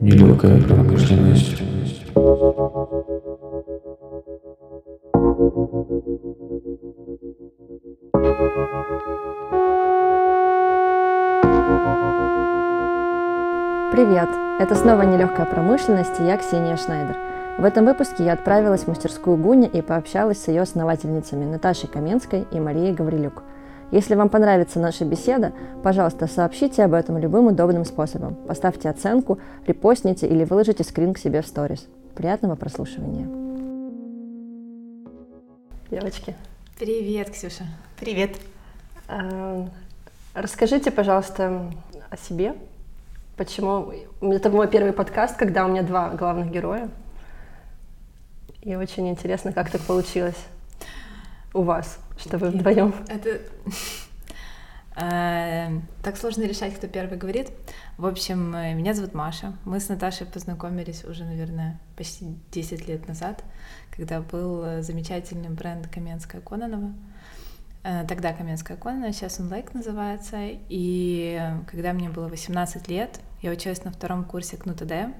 Нелегкая промышленность. Привет! Это снова «Нелегкая промышленность» и я Ксения Шнайдер. В этом выпуске я отправилась в мастерскую Гуня и пообщалась с ее основательницами Наташей Каменской и Марией Гаврилюк. Если вам понравится наша беседа, пожалуйста, сообщите об этом любым удобным способом. Поставьте оценку, репостните или выложите скрин к себе в сторис. Приятного прослушивания. Девочки. Привет, Ксюша. Привет. Э, расскажите, пожалуйста, о себе. Почему? Это мой первый подкаст, когда у меня два главных героя. И очень интересно, как так получилось у вас, что вы вдвоем. Это э, так сложно решать, кто первый говорит. В общем, э, меня зовут Маша. Мы с Наташей познакомились уже, наверное, почти 10 лет назад, когда был э, замечательный бренд Каменская Кононова. Тогда Каменская Кононова, сейчас он Лейк называется. И когда мне было 18 лет, я училась на втором курсе КНУТД,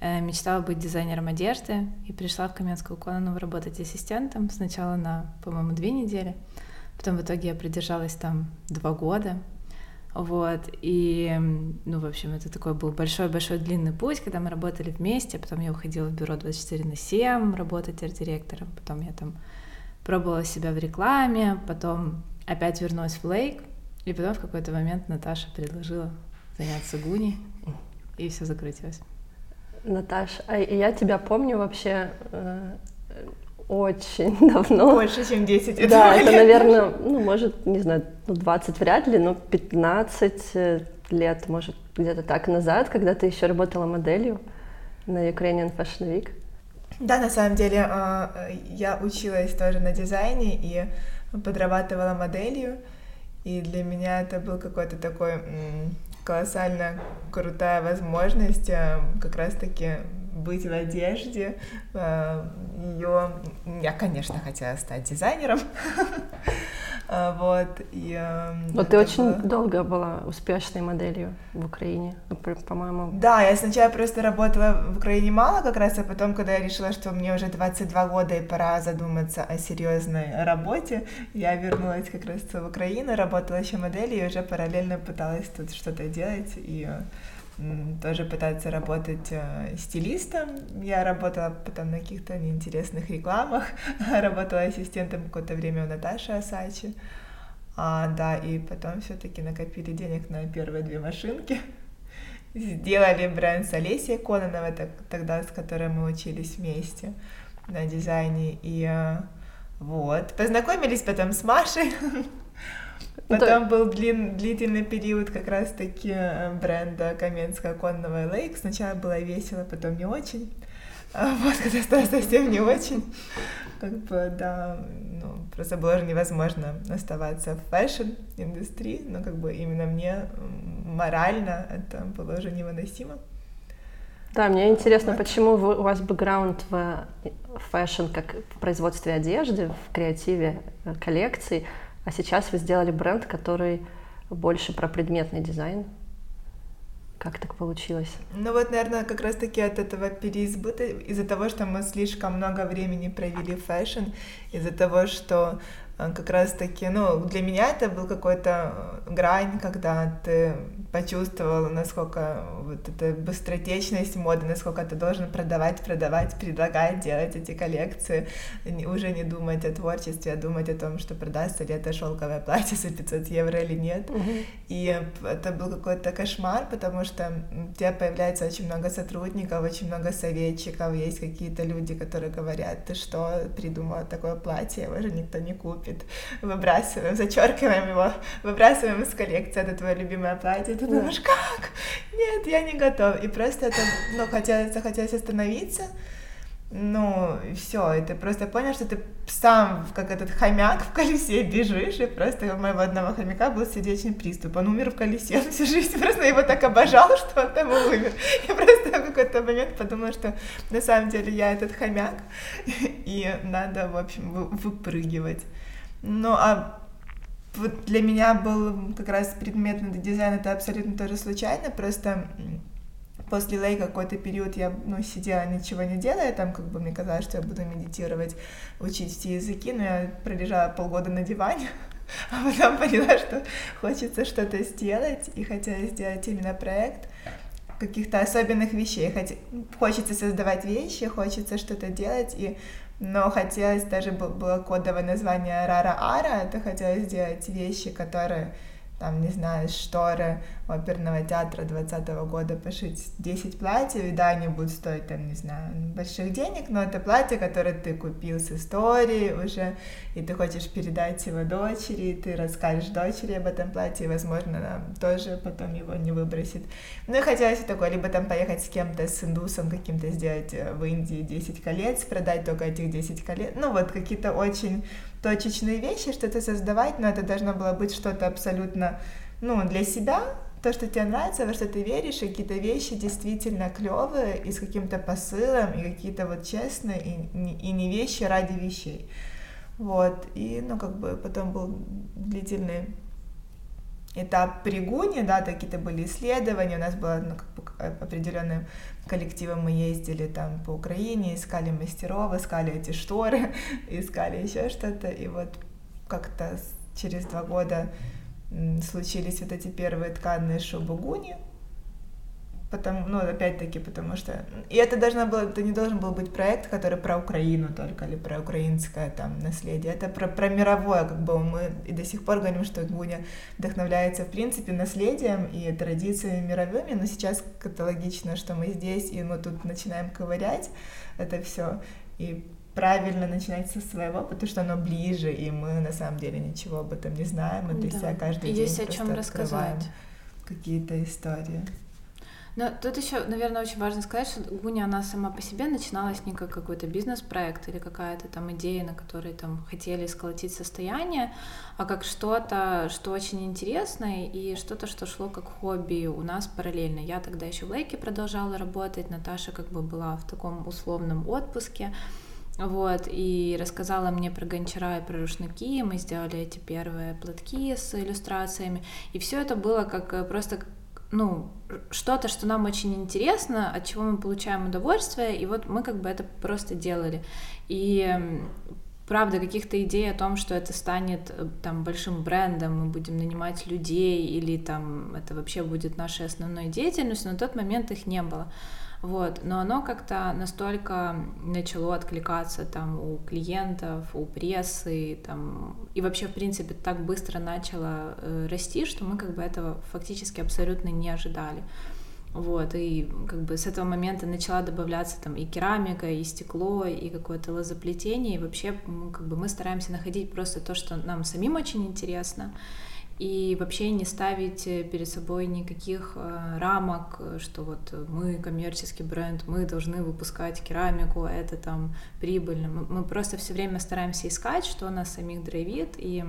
мечтала быть дизайнером одежды и пришла в Каменскую Кононову работать ассистентом сначала на, по-моему, две недели, потом в итоге я продержалась там два года, вот, и, ну, в общем, это такой был большой-большой длинный путь, когда мы работали вместе, потом я уходила в бюро 24 на 7 работать арт-директором, потом я там пробовала себя в рекламе, потом опять вернулась в Лейк, и потом в какой-то момент Наташа предложила заняться Гуни, и все закрутилось. Наташ, а я тебя помню вообще э, очень давно. Больше, чем 10 лет. Да, это, наверное, ну, может, не знаю, ну, 20 вряд ли, но 15 э, лет, может, где-то так назад, когда ты еще работала моделью на Ukrainian Fashion Week. Да, на самом деле, э, я училась тоже на дизайне и подрабатывала моделью, и для меня это был какой-то такой колоссально крутая возможность э, как раз-таки быть в одежде. Э, Ее я, конечно, хотела стать дизайнером. А, вот, и... Эм, вот ты очень было... долго была успешной моделью в Украине, по-моему. Да, я сначала просто работала в Украине мало как раз, а потом, когда я решила, что мне уже 22 года и пора задуматься о серьезной работе, я вернулась как раз в Украину, работала еще моделью и уже параллельно пыталась тут что-то делать, и тоже пытаться работать э, стилистом. Я работала потом на каких-то неинтересных рекламах, работала ассистентом какое-то время у Наташи Асачи. А, да, и потом все-таки накопили денег на первые две машинки. Сделали бренд с Олесей Кононовой, тогда с которой мы учились вместе на дизайне. И э, вот, познакомились потом с Машей. Потом да. был длин, длительный период как раз-таки э, бренда Каменская Кононова. Сначала было весело, потом не очень. А вот когда стало совсем не очень, как бы, да, ну, просто было уже невозможно оставаться в fashion-индустрии, но как бы именно мне морально это было уже невыносимо. Да, мне интересно, вот. почему вы, у вас бэкграунд в fashion, как в производстве одежды, в креативе э, коллекций, а сейчас вы сделали бренд, который больше про предметный дизайн. Как так получилось? Ну вот, наверное, как раз-таки от этого переизбытка, из-за того, что мы слишком много времени провели в fashion, из-за того, что э, как раз-таки, ну, для меня это был какой-то э, грань, когда ты почувствовал, насколько вот эта быстротечность моды, насколько ты должен продавать, продавать, предлагать, делать эти коллекции, уже не думать о творчестве, а думать о том, что продастся ли это шелковое платье за 500 евро или нет. Uh-huh. И это был какой-то кошмар, потому что у тебя появляется очень много сотрудников, очень много советчиков, есть какие-то люди, которые говорят, ты что, придумала такое платье, его же никто не купит, выбрасываем, зачеркиваем его, выбрасываем из коллекции, это твое любимое платье, ты думаешь, как? Нет, я не готов. И просто это, ну, хотелось, захотелось остановиться, ну, все, и ты просто понял, что ты сам, как этот хомяк в колесе бежишь, и просто у моего одного хомяка был сердечный приступ, он умер в колесе, всю жизнь просто его так обожал, что он там умер. Я просто в какой-то момент подумала, что на самом деле я этот хомяк, и надо, в общем, выпрыгивать. Ну, а вот для меня был как раз предметный дизайн, это абсолютно тоже случайно, просто после лей какой-то период я ну, сидела, ничего не делая, там как бы мне казалось, что я буду медитировать, учить все языки, но я пролежала полгода на диване, а потом поняла, что хочется что-то сделать, и хотела сделать именно проект каких-то особенных вещей. Хоть, хочется создавать вещи, хочется что-то делать, и но хотелось даже было кодовое название Рара Ара, это хотелось сделать вещи, которые там, не знаю, шторы оперного театра 20 года пошить 10 платьев, и да, они будут стоить, там, не знаю, больших денег, но это платье, которое ты купил с историей уже, и ты хочешь передать его дочери, и ты расскажешь дочери об этом платье, и, возможно, она тоже потом его не выбросит. Ну и хотелось такое, либо там поехать с кем-то, с индусом каким-то, сделать э, в Индии 10 колец, продать только этих 10 колец, ну вот какие-то очень точечные вещи, что-то создавать, но это должно было быть что-то абсолютно, ну, для себя, то, что тебе нравится, во что ты веришь, и какие-то вещи действительно клевые, и с каким-то посылом, и какие-то вот честные, и, и не вещи ради вещей. Вот, и, ну, как бы потом был длительный этап пригуни, да, какие-то были исследования, у нас было ну, как бы определенным коллективом мы ездили там по Украине, искали мастеров, искали эти шторы, искали еще что-то, и вот как-то через два года случились вот эти первые тканые шубы гуни, Потому, ну, опять-таки, потому что... И это должно было, это не должен был быть проект, который про Украину только, или про украинское там наследие. Это про, про мировое, как бы мы и до сих пор говорим, что Гуня вдохновляется, в принципе, наследием и традициями мировыми, но сейчас логично, что мы здесь, и мы тут начинаем ковырять это все. И правильно начинать со своего, потому что оно ближе, и мы на самом деле ничего об этом не знаем, мы для да. себя каждый Есть день о чем рассказать. какие-то истории. Но тут еще, наверное, очень важно сказать, что Гуня, она сама по себе начиналась не как какой-то бизнес-проект или какая-то там идея, на которой там хотели сколотить состояние, а как что-то, что очень интересное и что-то, что шло как хобби у нас параллельно. Я тогда еще в Лейке продолжала работать, Наташа как бы была в таком условном отпуске, вот, и рассказала мне про гончара и про рушники, мы сделали эти первые платки с иллюстрациями, и все это было как э, просто ну, что-то, что нам очень интересно, от чего мы получаем удовольствие, и вот мы как бы это просто делали. И правда, каких-то идей о том, что это станет э, там большим брендом, мы будем нанимать людей, или там это вообще будет нашей основной деятельностью, на тот момент их не было. Вот, но оно как-то настолько начало откликаться там у клиентов, у прессы, там, и вообще, в принципе, так быстро начало э, расти, что мы как бы этого фактически абсолютно не ожидали. Вот, и как бы с этого момента начала добавляться там и керамика, и стекло, и какое-то лозоплетение, и вообще как бы мы стараемся находить просто то, что нам самим очень интересно, и вообще не ставить э, перед собой никаких э, рамок, э, что вот мы коммерческий бренд, мы должны выпускать керамику, это там прибыльно. Мы просто все время стараемся искать, что нас самих драйвит, и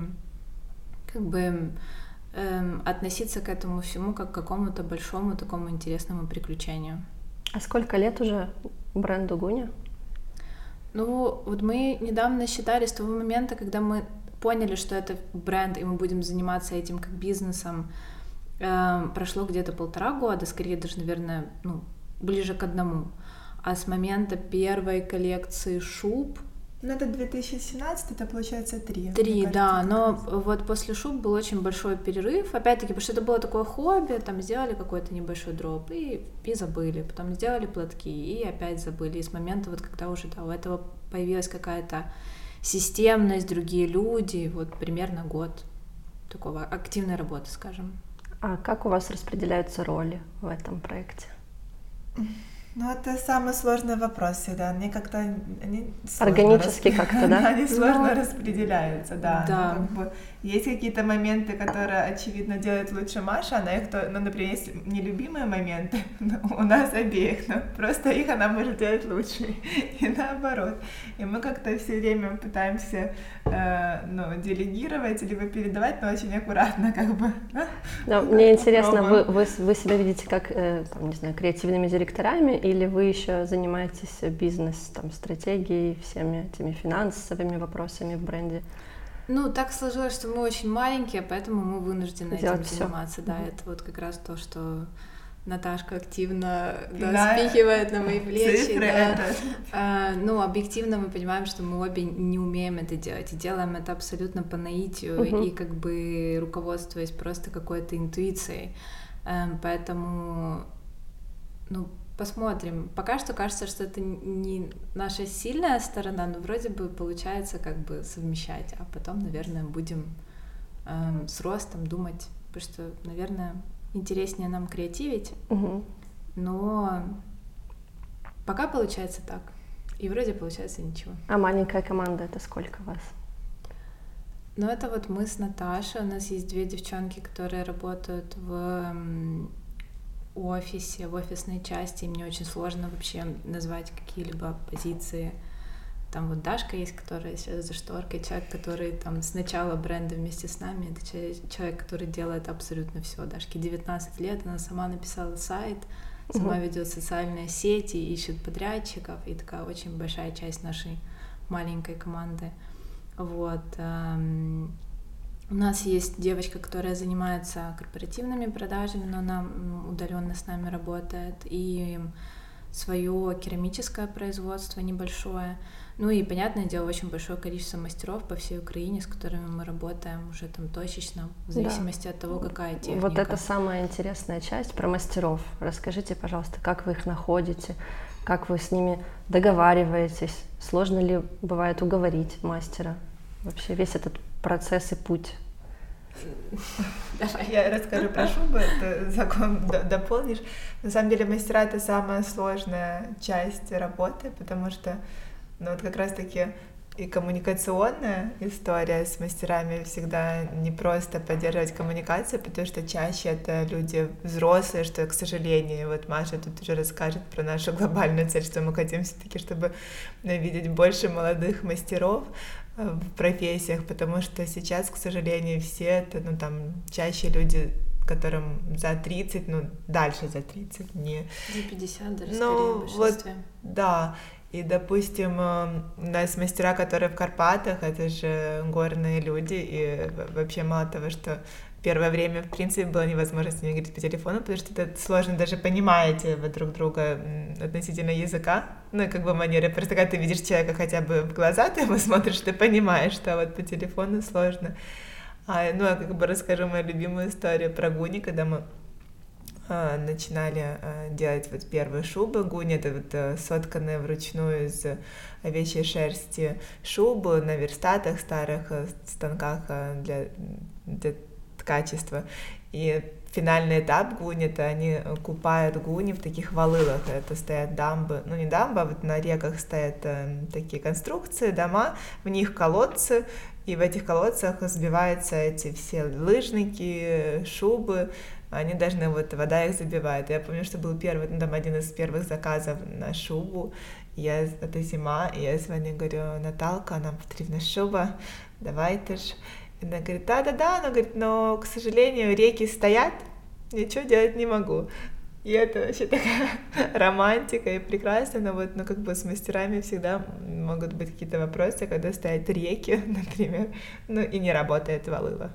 как бы эм, относиться к этому всему как к какому-то большому такому интересному приключению. А сколько лет уже бренду Гуня? Ну, вот мы недавно считали с того момента, когда мы поняли, что это бренд, и мы будем заниматься этим как бизнесом, э, прошло где-то полтора года, скорее даже, наверное, ну, ближе к одному. А с момента первой коллекции шуб ну, это 2017, это получается три. Три, да, но вот после шуб был очень большой перерыв, опять-таки, потому что это было такое хобби, там сделали какой-то небольшой дроп и, и забыли, потом сделали платки и опять забыли. И с момента, вот когда уже да, у этого появилась какая-то системность, другие люди, вот примерно год такого активной работы, скажем. А как у вас распределяются роли в этом проекте? Ну, это самый сложный вопрос всегда. Мне как-то они сложно Органически как-то, да? Они сложно Ну, распределяются, да. да. Ну, как бы есть какие-то моменты, которые, очевидно, делает лучше Маша, она их, то, ну, например, есть нелюбимые моменты у нас обеих, но просто их она может делать лучше, и наоборот. И мы как-то все время пытаемся, э, ну, делегировать, либо передавать, но очень аккуратно, как бы. Но Ну, мне интересно, вы, вы, вы себя видите как, э, там, не знаю, креативными директорами, или вы еще занимаетесь бизнес, там, стратегией, всеми этими финансовыми вопросами в бренде? Ну, так сложилось, что мы очень маленькие, поэтому мы вынуждены Делать этим всё. заниматься. Да, это вот как раз то, что Наташка активно да, Да. спихивает на мои плечи. Цифры да. это. А, ну, объективно мы понимаем, что мы обе не умеем это делать. И делаем это абсолютно по наитию Мгм. и как бы руководствуясь просто какой-то интуицией. Эм, Поэтому, ну, посмотрим. Пока что кажется, что это не наша сильная сторона, но вроде бы получается как бы совмещать. А потом, наверное, будем эм, с ростом думать, потому что, наверное, интереснее нам креативить, Мгм. но пока получается так. И вроде получается ничего. А маленькая команда это сколько вас? Но это вот мы с Наташей. У нас есть две девчонки, которые работают в офисе, в офисной части. И мне очень сложно вообще назвать какие-либо позиции. Там вот Дашка есть, которая сейчас за шторкой, человек, который там с начала бренда вместе с нами, это че- человек, который делает абсолютно все. Дашке 19 лет, она сама написала сайт, сама Мгм. ведет социальные сети, ищет подрядчиков, и такая очень большая часть нашей маленькой команды. Вот. У нас есть девочка, которая занимается корпоративными продажами, но она удаленно с нами работает. И свое керамическое производство небольшое. Ну и, понятное дело, очень большое количество мастеров по всей Украине, с которыми мы работаем уже там точечно, в Да. зависимости от того, какая техника. Вот это самая интересная часть про мастеров. Расскажите, пожалуйста, как вы их находите, как вы с ними договариваетесь, сложно ли бывает уговорить мастера? Вообще весь этот процесс и путь. Давай. Я расскажу про шубы, ты закон дополнишь. На самом деле мастера это самая сложная часть работы, потому что ну, вот как раз-таки и коммуникационная история с мастерами всегда не просто поддерживать коммуникацию, потому что чаще это люди взрослые, что, к сожалению, вот Маша тут уже расскажет про нашу глобальную цель, что мы хотим все-таки, чтобы видеть больше молодых мастеров в профессиях, потому что сейчас, к сожалению, все это, ну там, чаще люди которым за 30, ну, дальше за 30, не... За 50 даже, Ну, скорее, в вот. Да, и, допустим, э, у нас мастера, которые в Карпатах, это же горные люди, и вообще мало того, что первое время, в принципе, было невозможно с ними говорить по телефону, потому что это сложно, даже понимаете вы друг друга относительно языка, ну, и как бы манеры. Просто когда ты видишь человека хотя бы в глаза, ты его смотришь, ты понимаешь, что вот по телефону сложно. А, ну, я как бы расскажу мою любимую историю про Гуни, когда мы а, начинали а, делать вот первые шубы. Гуни — это вот а, сотканные вручную из овечьей шерсти шубы на верстатах, старых а, станках а, для, для ткачества. И финальный этап гуни — это они купают гуни в таких волылах. Это стоят дамбы, ну не дамбы, а вот на реках стоят а, такие конструкции, дома, в них колодцы, и в этих колодцах сбиваются эти все лыжники, шубы, они должны, вот вода их забивает. Я помню, что был первый, ну, там один из первых заказов на шубу. Я, это зима, и я звоню, говорю, Наталка, нам потрібна шуба, давайте ж. И она говорит, да-да-да, она говорит, но, к сожалению, реки стоят, ничего делать не могу. И это вообще такая романтика и прекрасно, но вот, ну, как бы с мастерами всегда могут быть какие-то вопросы, когда стоят реки, например, ну, и не работает валыла.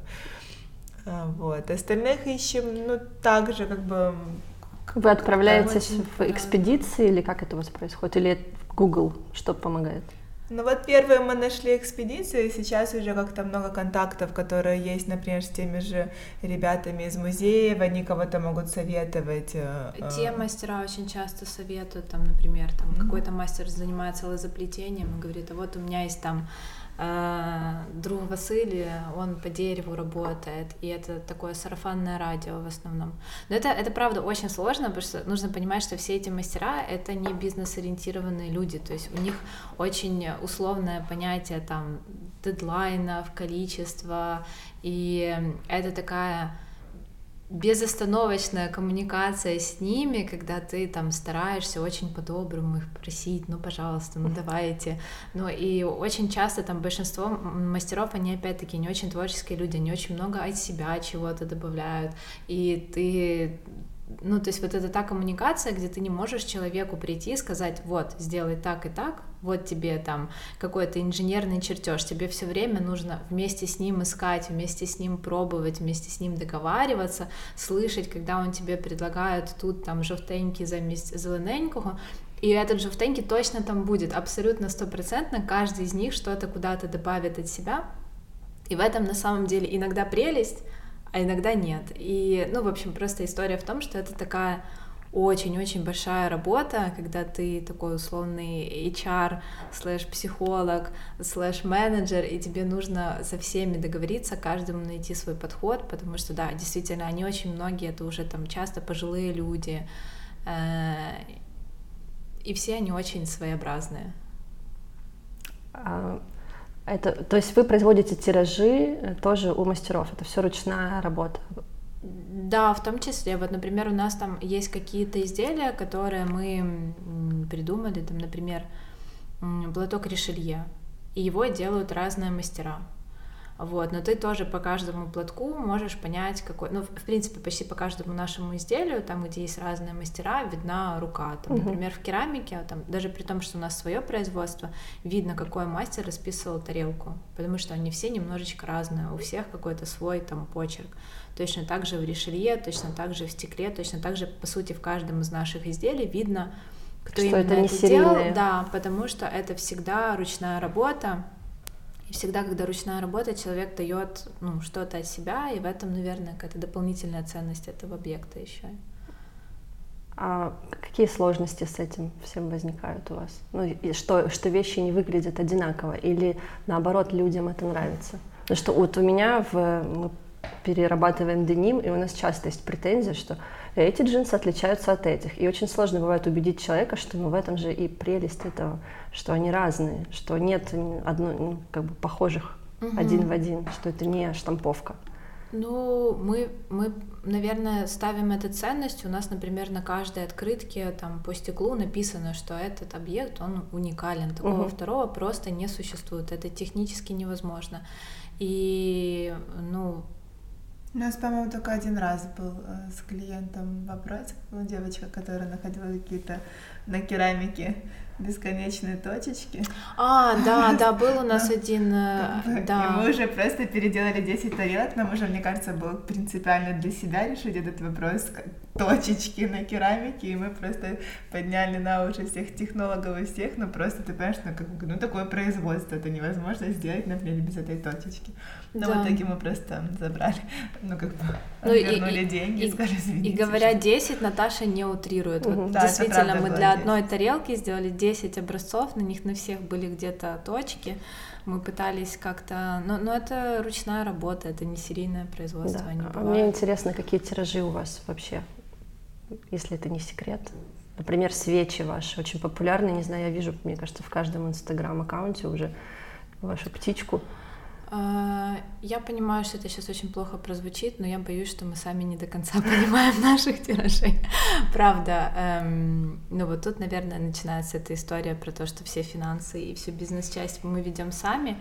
А, Вот. Остальных ищем, ну, также, как бы, Вы отправляетесь очень, в экспедиции или как это у вас происходит? Или Google что помогает? Ну вот первые мы нашли экспедиции, сейчас уже как-то много контактов, которые есть, например, с теми же ребятами из музеев, они кого-то могут советовать. э, э, Те мастера очень часто советуют, там, например, там Мгм. какой-то мастер занимается лозоплетением и говорит, а вот у меня есть там друг Василий, он по дереву работает, и это такое сарафанное радио в основном. Но это, это правда очень сложно, потому что нужно понимать, что все эти мастера — это не бизнес-ориентированные люди, то есть у них очень условное понятие там дедлайнов, количества, и это такая безостановочная коммуникация с ними, когда ты там стараешься очень по-доброму их просить, ну, пожалуйста, ну, давайте. Ну, и очень часто там большинство мастеров, они опять-таки не очень творческие люди, они очень много от себя чего-то добавляют, и ты ну, то есть вот это та коммуникация, где ты не можешь человеку прийти и сказать, вот, сделай так и так, вот тебе там какой-то инженерный чертеж, тебе все время нужно вместе с ним искать, вместе с ним пробовать, вместе с ним договариваться, слышать, когда он тебе предлагает тут там жовтенький замість зелененького, и этот жовтенький точно там будет, абсолютно стопроцентно, каждый из них что-то куда-то добавит от себя, и в этом на самом деле иногда прелесть, а иногда нет. И, ну, в общем, просто история в том, что это такая очень-очень большая работа, когда ты такой условный HR, слэш-психолог, слэш-менеджер, и тебе нужно со всеми договориться, каждому найти свой подход, потому что, да, действительно, они очень многие, это уже там часто пожилые люди, э, и все они очень своеобразные. Это, то есть вы производите тиражи э, тоже у мастеров, это все ручная работа? Да, в том числе. Вот, например, у нас там есть какие-то изделия, которые мы придумали, там, например, платок Ришелье, и его делают разные мастера. Вот, но ты тоже по каждому платку можешь понять, какой, ну, в принципе, почти по каждому нашему изделию, там, где есть разные мастера, видна рука. Там, угу. Например, в керамике, там, даже при том, что у нас свое производство, видно, какой мастер расписывал тарелку, потому что они все немножечко разные, у всех какой-то свой там почерк. Точно так же в решелье, точно так же в стекле, точно так же, по сути, в каждом из наших изделий видно, кто что именно это, не это делал. Да, потому что это всегда ручная работа, всегда, когда ручная работа, человек дает ну, что-то от себя, и в этом, наверное, какая-то дополнительная ценность этого объекта еще. А какие сложности с этим всем возникают у вас? Ну, и что, что вещи не выглядят одинаково, или наоборот, людям это нравится? Потому что вот у меня в, мы перерабатываем деним, и у нас часто есть претензия, что эти джинсы отличаются от этих. И очень сложно бывает убедить человека, что ну, в этом же и прелесть этого, что они разные, что нет одно, ну, как бы похожих угу. один в один, что это не штамповка. Ну, мы, мы, наверное, ставим это ценность. У нас, например, на каждой открытке там по стеклу написано, что этот объект, он уникален. Такого угу. второго просто не существует. Это технически невозможно. И, ну, у нас, по-моему, только один раз был э, с клиентом вопрос, ну, девочка, которая находила какие-то на керамике бесконечные точечки. А, да, да, был у нас один, э, да. И мы уже просто переделали 10 тарелок, нам уже, мне кажется, был принципиально для себя решить этот вопрос, точечки на керамике, и мы просто подняли на уши всех технологов и всех, ну просто ты понимаешь, ну, как, ну такое производство, это невозможно сделать, например, без этой точечки. Но да. в итоге мы просто забрали, ну как бы ну, вернули и, деньги, и, скажем, извините. И говоря 10, Наташа не утрирует. Угу. Вот, да, действительно, мы для 10. одной тарелки сделали 10 образцов, на них на всех были где-то точки, мы пытались как-то... Но, но это ручная работа, это не серийное производство, да. не А мне интересно, какие тиражи у вас вообще если это не секрет. Например, свечи ваши очень популярны. Не знаю, я вижу, мне кажется, в каждом инстаграм-аккаунте уже вашу птичку. А, я понимаю, что это сейчас очень плохо прозвучит, но я боюсь, что мы сами не до конца понимаем наших тиражей. Правда. Эм, ну вот тут, наверное, начинается эта история про то, что все финансы и всю бизнес-часть мы ведем сами.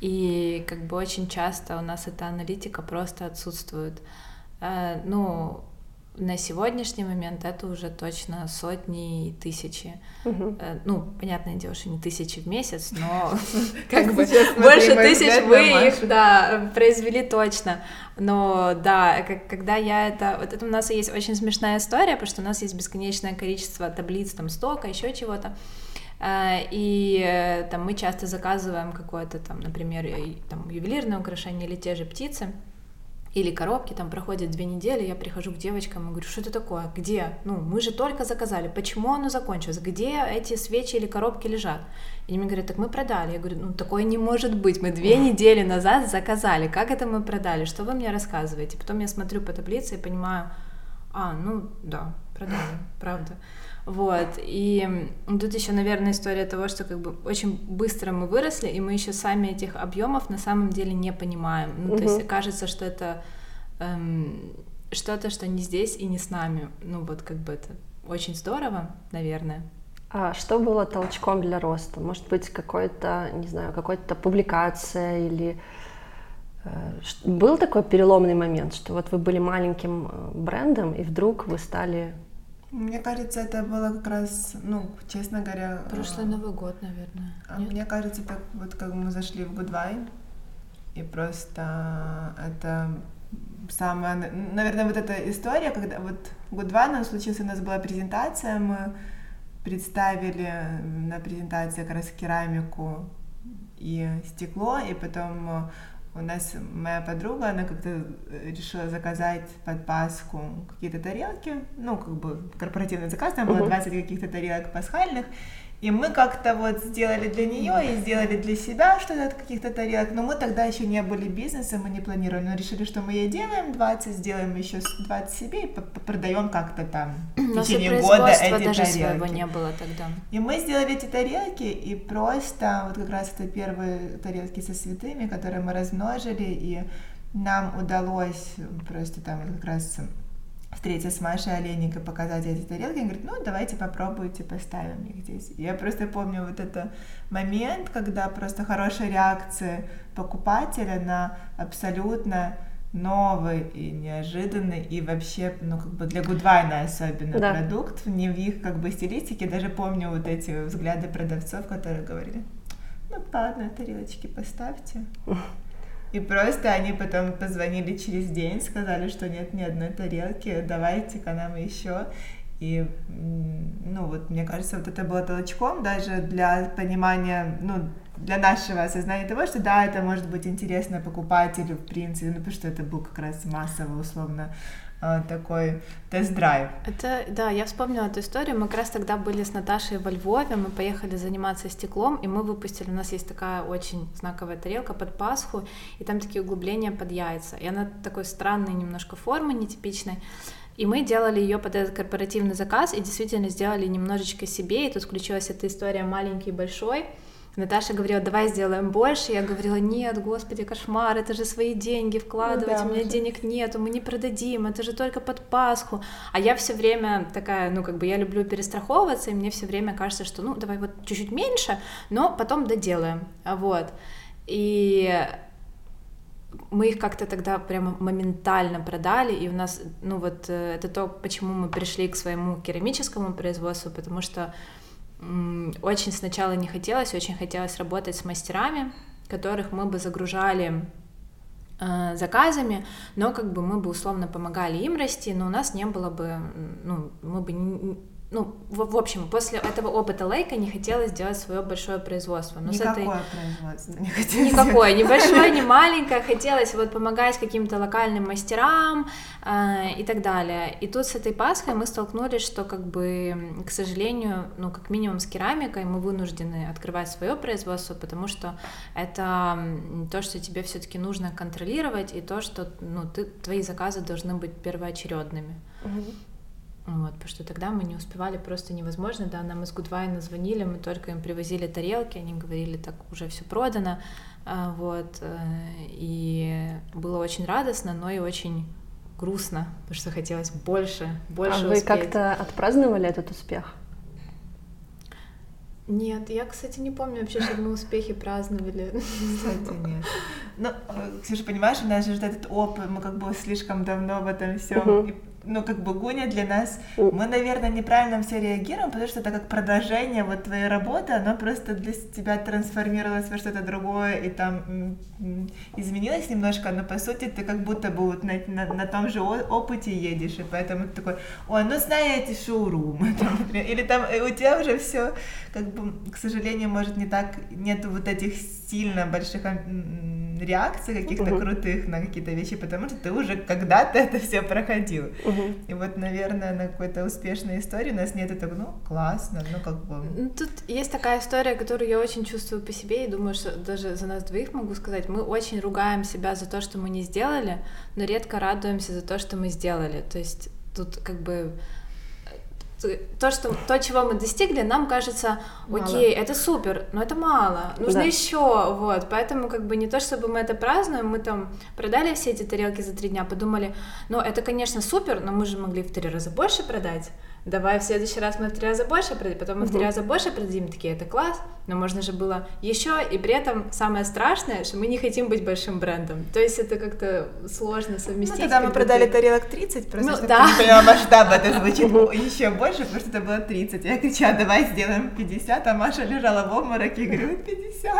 И как бы очень часто у нас эта аналитика просто отсутствует. Э, ну, на сегодняшний момент это уже точно сотни и тысячи. Угу. Ну, понятное дело, что не тысячи в месяц, но как бы больше тысяч вы их, да, произвели точно. Но да, когда я это... Вот это у нас есть очень смешная история, потому что у нас есть бесконечное количество таблиц, там, стока, еще чего-то. Э, и э, там мы часто заказываем какое-то там, например, там, ювелирное украшение или те же птицы, или коробки, там проходит две недели, я прихожу к девочкам и говорю, что это такое, где? Ну, мы же только заказали, почему оно закончилось, где эти свечи или коробки лежат? И они мне говорят, так мы продали. Я говорю, ну, такое не может быть, мы две недели назад заказали, как это мы продали, что вы мне рассказываете? Потом я смотрю по таблице и понимаю, а, ну, да, продали, правда. Вот, и тут еще, наверное, история того, что как бы очень быстро мы выросли, и мы еще сами этих объемов на самом деле не понимаем. Ну, то есть кажется, что это эм, что-то, что не здесь и не с нами. Ну, вот как бы это очень здорово, наверное. А что было толчком для роста? Может быть, какой-то, не знаю, какая-то публикация или э, был такой переломный момент, что вот вы были маленьким э, брендом, и вдруг вы стали мне кажется, это было как раз, ну, честно говоря... Прошлый э, Новый год, наверное. А мне кажется, так вот как мы зашли в Goodwine, и просто это самая, наверное, вот эта история, когда вот Goodwine случился, у нас была презентация, мы представили на презентации как раз керамику и стекло, и потом у нас моя подруга, она как-то э, решила заказать под Пасху какие-то тарелки, ну, как бы корпоративный заказ, там было 20 каких-то тарелок пасхальных, и мы как-то вот сделали для нее и сделали для себя что-то от каких-то тарелок, но мы тогда еще не были бизнесом, мы не планировали, но решили, что мы ей делаем 20, сделаем еще 20 себе и продаем как-то там в течение года эти даже тарелки. своего не было тогда. И мы сделали эти тарелки, и просто вот как раз это первые тарелки со святыми, которые мы размножили, и нам удалось просто там как раз встретиться с Машей Олейникой, показать эти тарелки, он говорит, ну, давайте попробуйте, поставим их здесь. Я просто помню вот этот момент, когда просто хорошая реакция покупателя на абсолютно новый и неожиданный, и вообще, ну, как бы для Гудвайна особенно да. продукт, не в их, как бы, стилистике. Даже помню вот эти взгляды продавцов, которые говорили, ну, ладно, тарелочки поставьте. И просто они потом позвонили через день, сказали, что нет ни одной тарелки, давайте-ка нам еще. И, ну, вот, мне кажется, вот это было толчком даже для понимания, ну, для нашего осознания того, что да, это может быть интересно покупателю, в принципе, ну, потому что это был как раз массово, условно, такой тест-драйв. Это, да, я вспомнила эту историю. Мы как раз тогда были с Наташей во Львове, мы поехали заниматься стеклом, и мы выпустили, у нас есть такая очень знаковая тарелка под Пасху, и там такие углубления под яйца. И она такой странной немножко формы, нетипичной. И мы делали ее под этот корпоративный заказ, и действительно сделали немножечко себе, и тут включилась эта история маленький большой, Наташа говорила, давай сделаем больше. Я говорила, нет, господи, кошмар, это же свои деньги вкладывать, ну, да, у меня уже. денег нету, мы не продадим, это же только под Пасху. А я все время такая, ну, как бы я люблю перестраховываться, и мне все время кажется, что, ну, давай вот чуть-чуть меньше, но потом доделаем. Вот. И мы их как-то тогда прямо моментально продали, и у нас, ну вот, э, это то, почему мы пришли к своему керамическому производству, потому что очень сначала не хотелось, очень хотелось работать с мастерами, которых мы бы загружали э, заказами, но как бы мы бы условно помогали им расти, но у нас не было бы, ну, мы бы ну, в, в общем, после этого опыта Лейка не хотелось делать свое большое производство. Но Никакое этой... производство не хотелось. Никакое, ни большое, ни маленькое. Хотелось вот помогать каким-то локальным мастерам э, и так далее. И тут с этой Пасхой мы столкнулись, что как бы, к сожалению, ну, как минимум с керамикой мы вынуждены открывать свое производство, потому что это то, что тебе все-таки нужно контролировать, и то, что ну, ты, твои заказы должны быть первоочередными. Угу. Вот, потому что тогда мы не успевали, просто невозможно, да, нам из Гудвайна звонили, мы только им привозили тарелки, они говорили, так уже все продано, а, вот, э, и было очень радостно, но и очень грустно, потому что хотелось больше, больше А вы как-то отпраздновали этот успех? Нет, я, кстати, не помню вообще, что мы успехи праздновали. Кстати, нет. Ну, э, Ксюша, понимаешь, у нас же этот опыт, мы как бы слишком давно в этом всем, uh-huh ну, как бы Гуня для нас, мы, наверное, неправильно все реагируем, потому что это как продолжение вот твоей работы, оно просто для тебя трансформировалось во что-то другое и там изменилось немножко, но по сути ты как будто бы вот на, на, на том же опыте едешь, и поэтому ты такой, ой, ну знаете, шоурумы, там, или там у тебя уже все, как бы, к сожалению, может не так, нету вот этих сильно больших реакций каких-то Мгм. крутых на какие-то вещи, потому что ты уже когда-то это все проходил. Мгм. И вот, наверное, на какой-то успешной истории у нас нет этого, ну, классно, ну, как бы... Тут есть такая история, которую я очень чувствую по себе, и думаю, что даже за нас двоих могу сказать, мы очень ругаем себя за то, что мы не сделали, но редко радуемся за то, что мы сделали. То есть тут как бы то, что, то, чего мы достигли, нам кажется, Мало. окей, это супер, но это мало, нужно Да. еще, вот, поэтому как бы не то, чтобы мы это празднуем, мы там продали все эти тарелки за три дня, подумали, ну это, конечно, супер, но мы же могли в три раза больше продать, давай в следующий раз мы в три раза больше продадим, потом мы в три раза больше продадим, такие, это класс, но можно же было еще, и при этом самое страшное, что мы не хотим быть большим брендом, то есть это как-то сложно Ну, совместить. тогда мы когда продали ты- тарелок 30, просто Ну, чтобы да. поняла масштаб, это звучит еще больше, потому что это было 30. Я кричала, давай сделаем 50, а Маша лежала в обмороке и говорю, 50.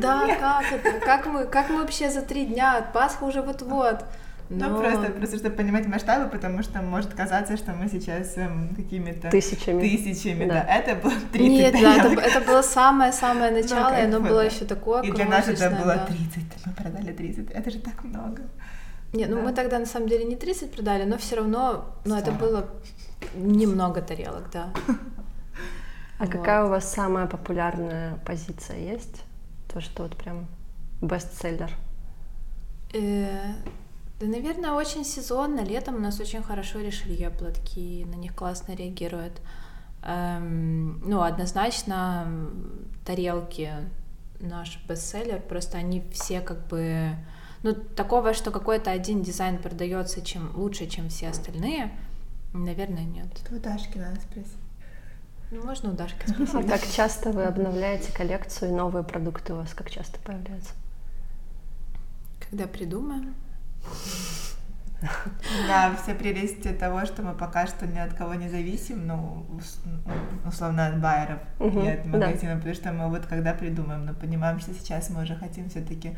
Да, как это? Как мы, как мы вообще за три дня? Пасха уже вот-вот. Ну, Но- просто, просто чтобы понимать масштабы, потому что может казаться, что мы сейчас эм, какими-то Тысячами. тысячами, Да. да. Это было 30 Нет, да, это, тарелок. это было самое-самое начало, и как оно бы, было да. еще такое И для нас это было да. 30, мы продали 30, это же так много. Не, ну Да. мы тогда на самом деле не 30 продали, но все равно, ну это 40. было немного тарелок, да. А Вот. какая у вас самая популярная позиция есть? То, что вот прям бестселлер. Э, Да, наверное, очень сезонно. Летом у нас очень хорошо решили платки, на них классно реагируют. Эм, ну, однозначно тарелки наш бестселлер, просто они все как бы... Ну, такого, что какой-то один дизайн продается чем лучше, чем все остальные, наверное, нет. Это у Дашки надо спросить. Ну, можно у Дашки А спросить. как часто вы обновляете коллекцию и новые продукты у вас как часто появляются? Когда придумаем. Да, все прелести того, что мы пока что ни от кого не зависим, ну, ну, условно, от байеров Мгм, и от да. магазина, потому что мы вот когда придумаем, но понимаем, что сейчас мы уже хотим все-таки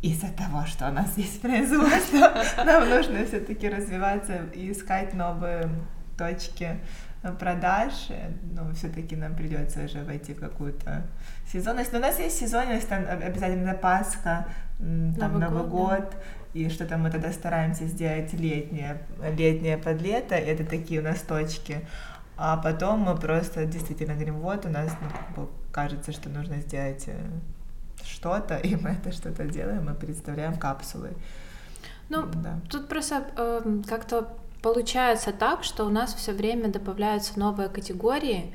из-за того, что у нас есть производство, нам нужно все-таки развиваться и искать новые точки продаж, ну, все-таки нам придется уже войти в какую-то сезонность. Но у нас есть сезонность, там об- обязательно Пасха, там Новый Новый год, да. год, и что-то мы тогда стараемся сделать летнее, летнее под лето, это такие у нас точки. А потом мы просто действительно говорим, вот у нас ну, как бы кажется, что нужно сделать э, что-то, и мы это что-то делаем, мы представляем капсулы. Ну, да. Тут просто эм, как-то получается так, что у нас все время добавляются новые категории,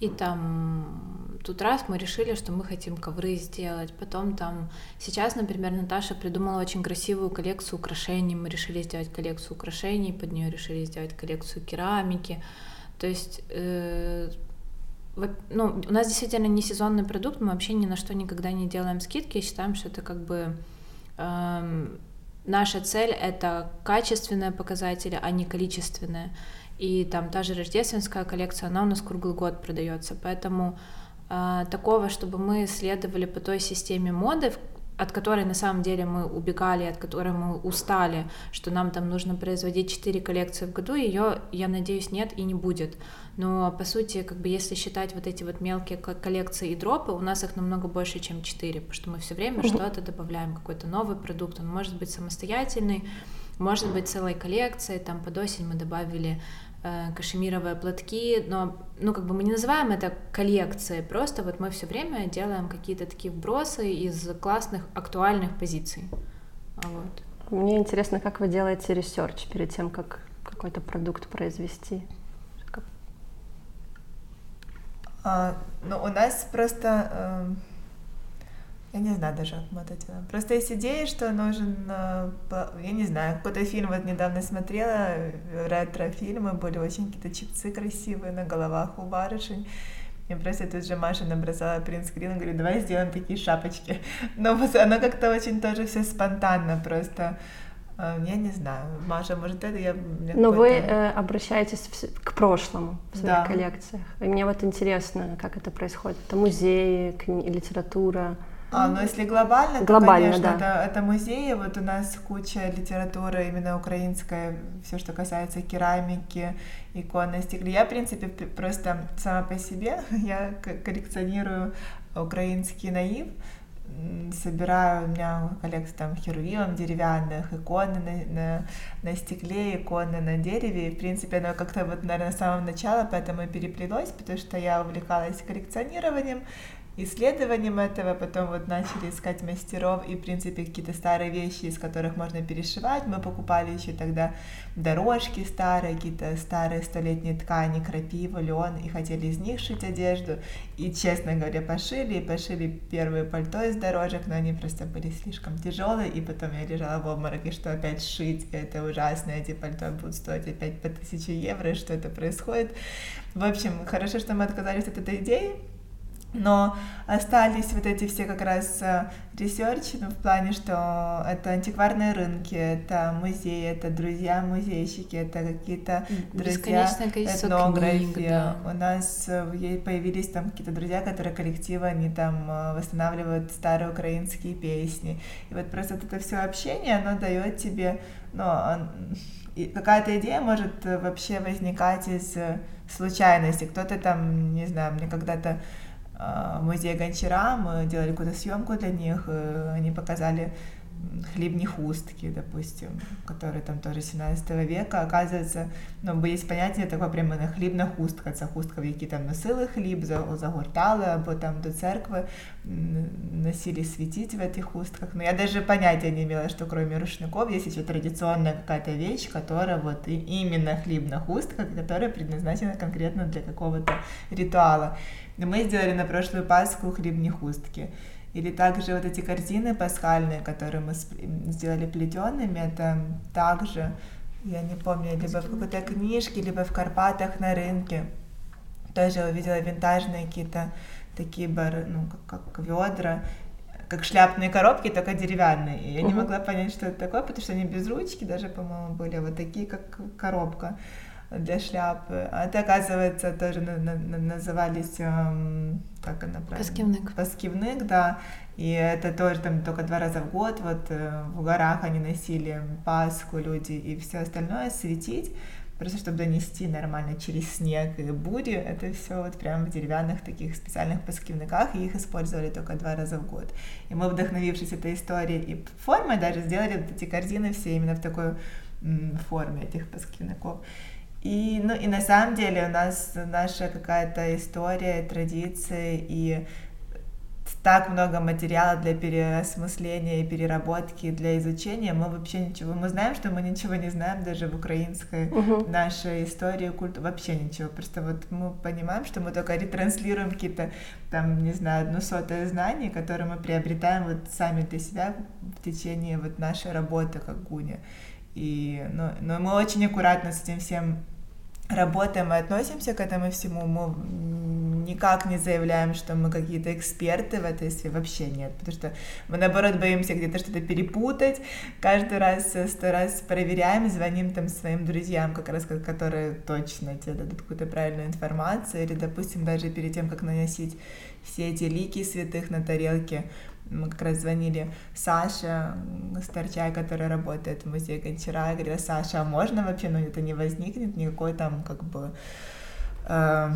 и там тут раз мы решили, что мы хотим ковры сделать, потом там сейчас, например, Наташа придумала очень красивую коллекцию украшений, мы решили сделать коллекцию украшений, под нее решили сделать коллекцию керамики, то есть э, ну, у нас действительно не сезонный продукт, мы вообще ни на что никогда не делаем скидки, считаем, что это как бы эм, наша цель это качественные показатели, а не количественные. И там та же рождественская коллекция, она у нас круглый год продается, поэтому э, такого, чтобы мы следовали по той системе моды, от которой на самом деле мы убегали, от которой мы устали, что нам там нужно производить 4 коллекции в году, ее, я надеюсь, нет и не будет. Но по сути, как бы если считать вот эти вот мелкие ко- коллекции и дропы, у нас их намного больше, чем 4, потому что мы все время что-то добавляем, какой-то новый продукт, он может быть самостоятельный, может быть целой коллекцией, там под осень мы добавили кашемировые платки, но ну как бы мы не называем это коллекцией, просто вот мы все время делаем какие-то такие вбросы из классных актуальных позиций. А Вот. Мне интересно, как вы делаете research перед тем, как какой-то продукт произвести? А, ну, у нас просто, эм, я не знаю даже, мы это. Просто есть идея, что нужен, э, я не знаю, какой-то фильм вот недавно смотрела, э, ретро-фильмы, были очень какие-то чипцы красивые на головах у барышень. И просто тут же Маша набросала принтскрин и говорит, давай сделаем такие шапочки. Но вот оно как-то очень тоже все спонтанно просто. э, Я не знаю, Маша, может это я... Но вы э, обращаетесь вс- к прошлому в своих Да. коллекциях. И мне вот интересно, как это происходит. Это музеи, кни- литература. А, ну если глобально, Глобально, то, конечно, да. это, это музеи. Вот у нас куча литературы именно украинская, все, что касается керамики, иконы, стекла. Я, в принципе, просто сама по себе, я коллекционирую украинский наив, собираю, у меня коллекция там херувимов деревянных, иконы на, на, на стекле, иконы на дереве. И, в принципе, оно как-то вот, наверное, с самого начала поэтому и переплелось, потому что я увлекалась коллекционированием, исследованием этого, потом вот начали искать мастеров и, в принципе, какие-то старые вещи, из которых можно перешивать. Мы покупали еще тогда дорожки старые, какие-то старые столетние ткани, крапива, лен, и хотели из них шить одежду. И, честно говоря, пошили, и пошили первые пальто из дорожек, но они просто были слишком тяжелые, и потом я лежала в обмороке, что опять шить, это ужасно, эти пальто будут стоить опять по тысяче евро, что это происходит. В общем, хорошо, что мы отказались от этой идеи, но остались вот эти все как раз ресерчи, ну, в плане, что это антикварные рынки, это музеи, это друзья-музейщики, это какие-то друзья этнографы. Книг, да. У нас э, появились там какие-то друзья, которые коллективы, они там э, восстанавливают старые украинские песни. И вот просто вот это все общение, оно дает тебе, ну, какая-то идея может э, вообще возникать из случайности. Кто-то там, не знаю, мне когда-то музей Гончара, мы делали какую-то съемку для них, э, они показали хлебни хустки, допустим, которые там тоже 17 века, оказывается, ну, есть понятие такое прямо на хлібна хустка, це хустка, в які там носили хліб, загортали, або там до церкви носили светить в этих хустках. Но я даже понятия не имела, что кроме рушников есть еще традиционная какая-то вещь, которая вот именно хлебная хустка, которая предназначена конкретно для какого-то ритуала. Мы сделали на прошлую Пасху хлебни хустки. Или также вот эти корзины пасхальные, которые мы сделали плетеными, это также, я не помню, либо в какой-то книжке, либо в Карпатах на рынке. Тоже увидела винтажные какие-то такие бар, ну, как, как ведра, как шляпные коробки, только деревянные. И я не могла понять, что это такое, потому что они без ручки даже, по-моему, были, вот такие, как коробка для шляпы. А это, оказывается, тоже на, на, на, назывались, эм, как она правильно? Паскивник. Паскивник, да. И это тоже там только два раза в год, вот э, в горах они носили Пасху люди и все остальное светить, просто чтобы донести нормально через снег и бури, это все вот прям в деревянных таких специальных паскивниках, и их использовали только два раза в год. И мы, вдохновившись этой историей и формой, даже сделали вот эти корзины все именно в такой форме этих паскивников. И, ну, и на самом деле у нас наша какая-то история, традиции и так много материала для переосмысления и переработки, для изучения, мы вообще ничего, мы знаем, что мы ничего не знаем даже в украинской uh-huh. нашей истории, культуре, вообще ничего, просто вот мы понимаем, что мы только ретранслируем какие-то там, не знаю, одну сотое знаний, которые мы приобретаем вот сами для себя в течение вот нашей работы как гуня. И, ну, но мы очень аккуратно с этим всем работаем и относимся к этому всему. Мы никак не заявляем, что мы какие-то эксперты в этой сфере. Вообще нет. Потому что мы, наоборот, боимся где-то что-то перепутать. Каждый раз, сто раз проверяем, звоним там своим друзьям, как раз которые точно тебе дадут какую-то правильную информацию. Или, допустим, даже перед тем, как наносить все эти лики святых на тарелке, мы как раз звонили Саше Старчай, которая работает в музее Гончара, и говорила, Саша, а можно вообще, ну это не возникнет никакой там как бы э,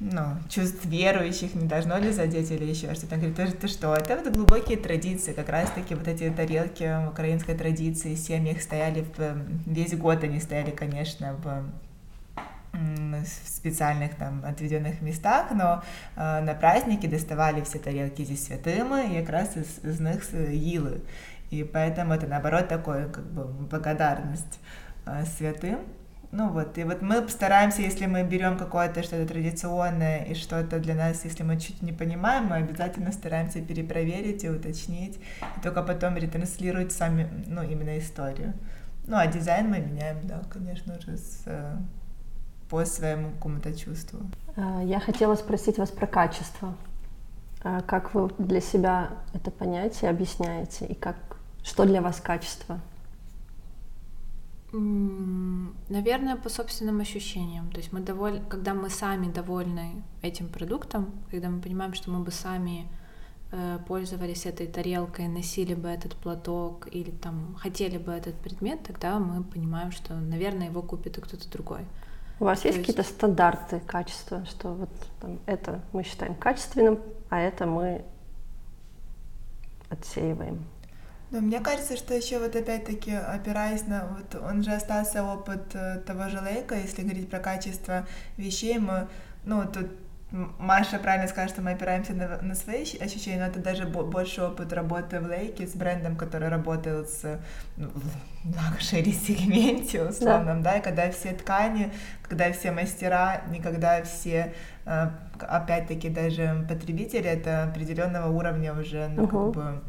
ну, чувств верующих не должно ли задеть или еще что-то. Он говорит, ты, ты что, это вот глубокие традиции, как раз-таки вот эти тарелки украинской традиции, семьи их стояли в, весь год, они стояли, конечно, в в специальных там отведенных местах, но э, на праздники доставали все тарелки зі святими и как раз из, из них їли. И поэтому это наоборот такое как бы благодарность э, святым. Ну вот, и вот мы стараемся, если мы берем какое-то что-то традиционное и что-то для нас, если мы чуть не понимаем, мы обязательно стараемся перепроверить и уточнить, и только потом ретранслировать сами, ну, именно историю. Ну, а дизайн мы меняем, да, конечно же, с по своему какому-то чувству. А, я хотела спросить вас про качество. А, как вы для себя это понятие объясняете и как, что для вас качество? Наверное, по собственным ощущениям. То есть мы доволь... когда мы сами довольны этим продуктом, когда мы понимаем, что мы бы сами э, пользовались этой тарелкой, носили бы этот платок или там хотели бы этот предмет, тогда мы понимаем, что, наверное, его купит и кто-то другой. У вас есть, есть какие-то стандарты качества, что вот там, это мы считаем качественным, а это мы отсеиваем. Но мне кажется, что еще вот опять-таки опираясь на вот он же остался опыт э, того же Лейка, если говорить про качество вещей, мы ну тут Маша правильно скажет, что мы опираемся на, на свои ощущения, но это даже больше опыт работы в Лейке с брендом, который работает с ну, luxury-сегменте условном, да. да, и когда все ткани, когда все мастера, и когда все, э, опять-таки, даже потребители, это определенного уровня уже, ну, угу. как бы,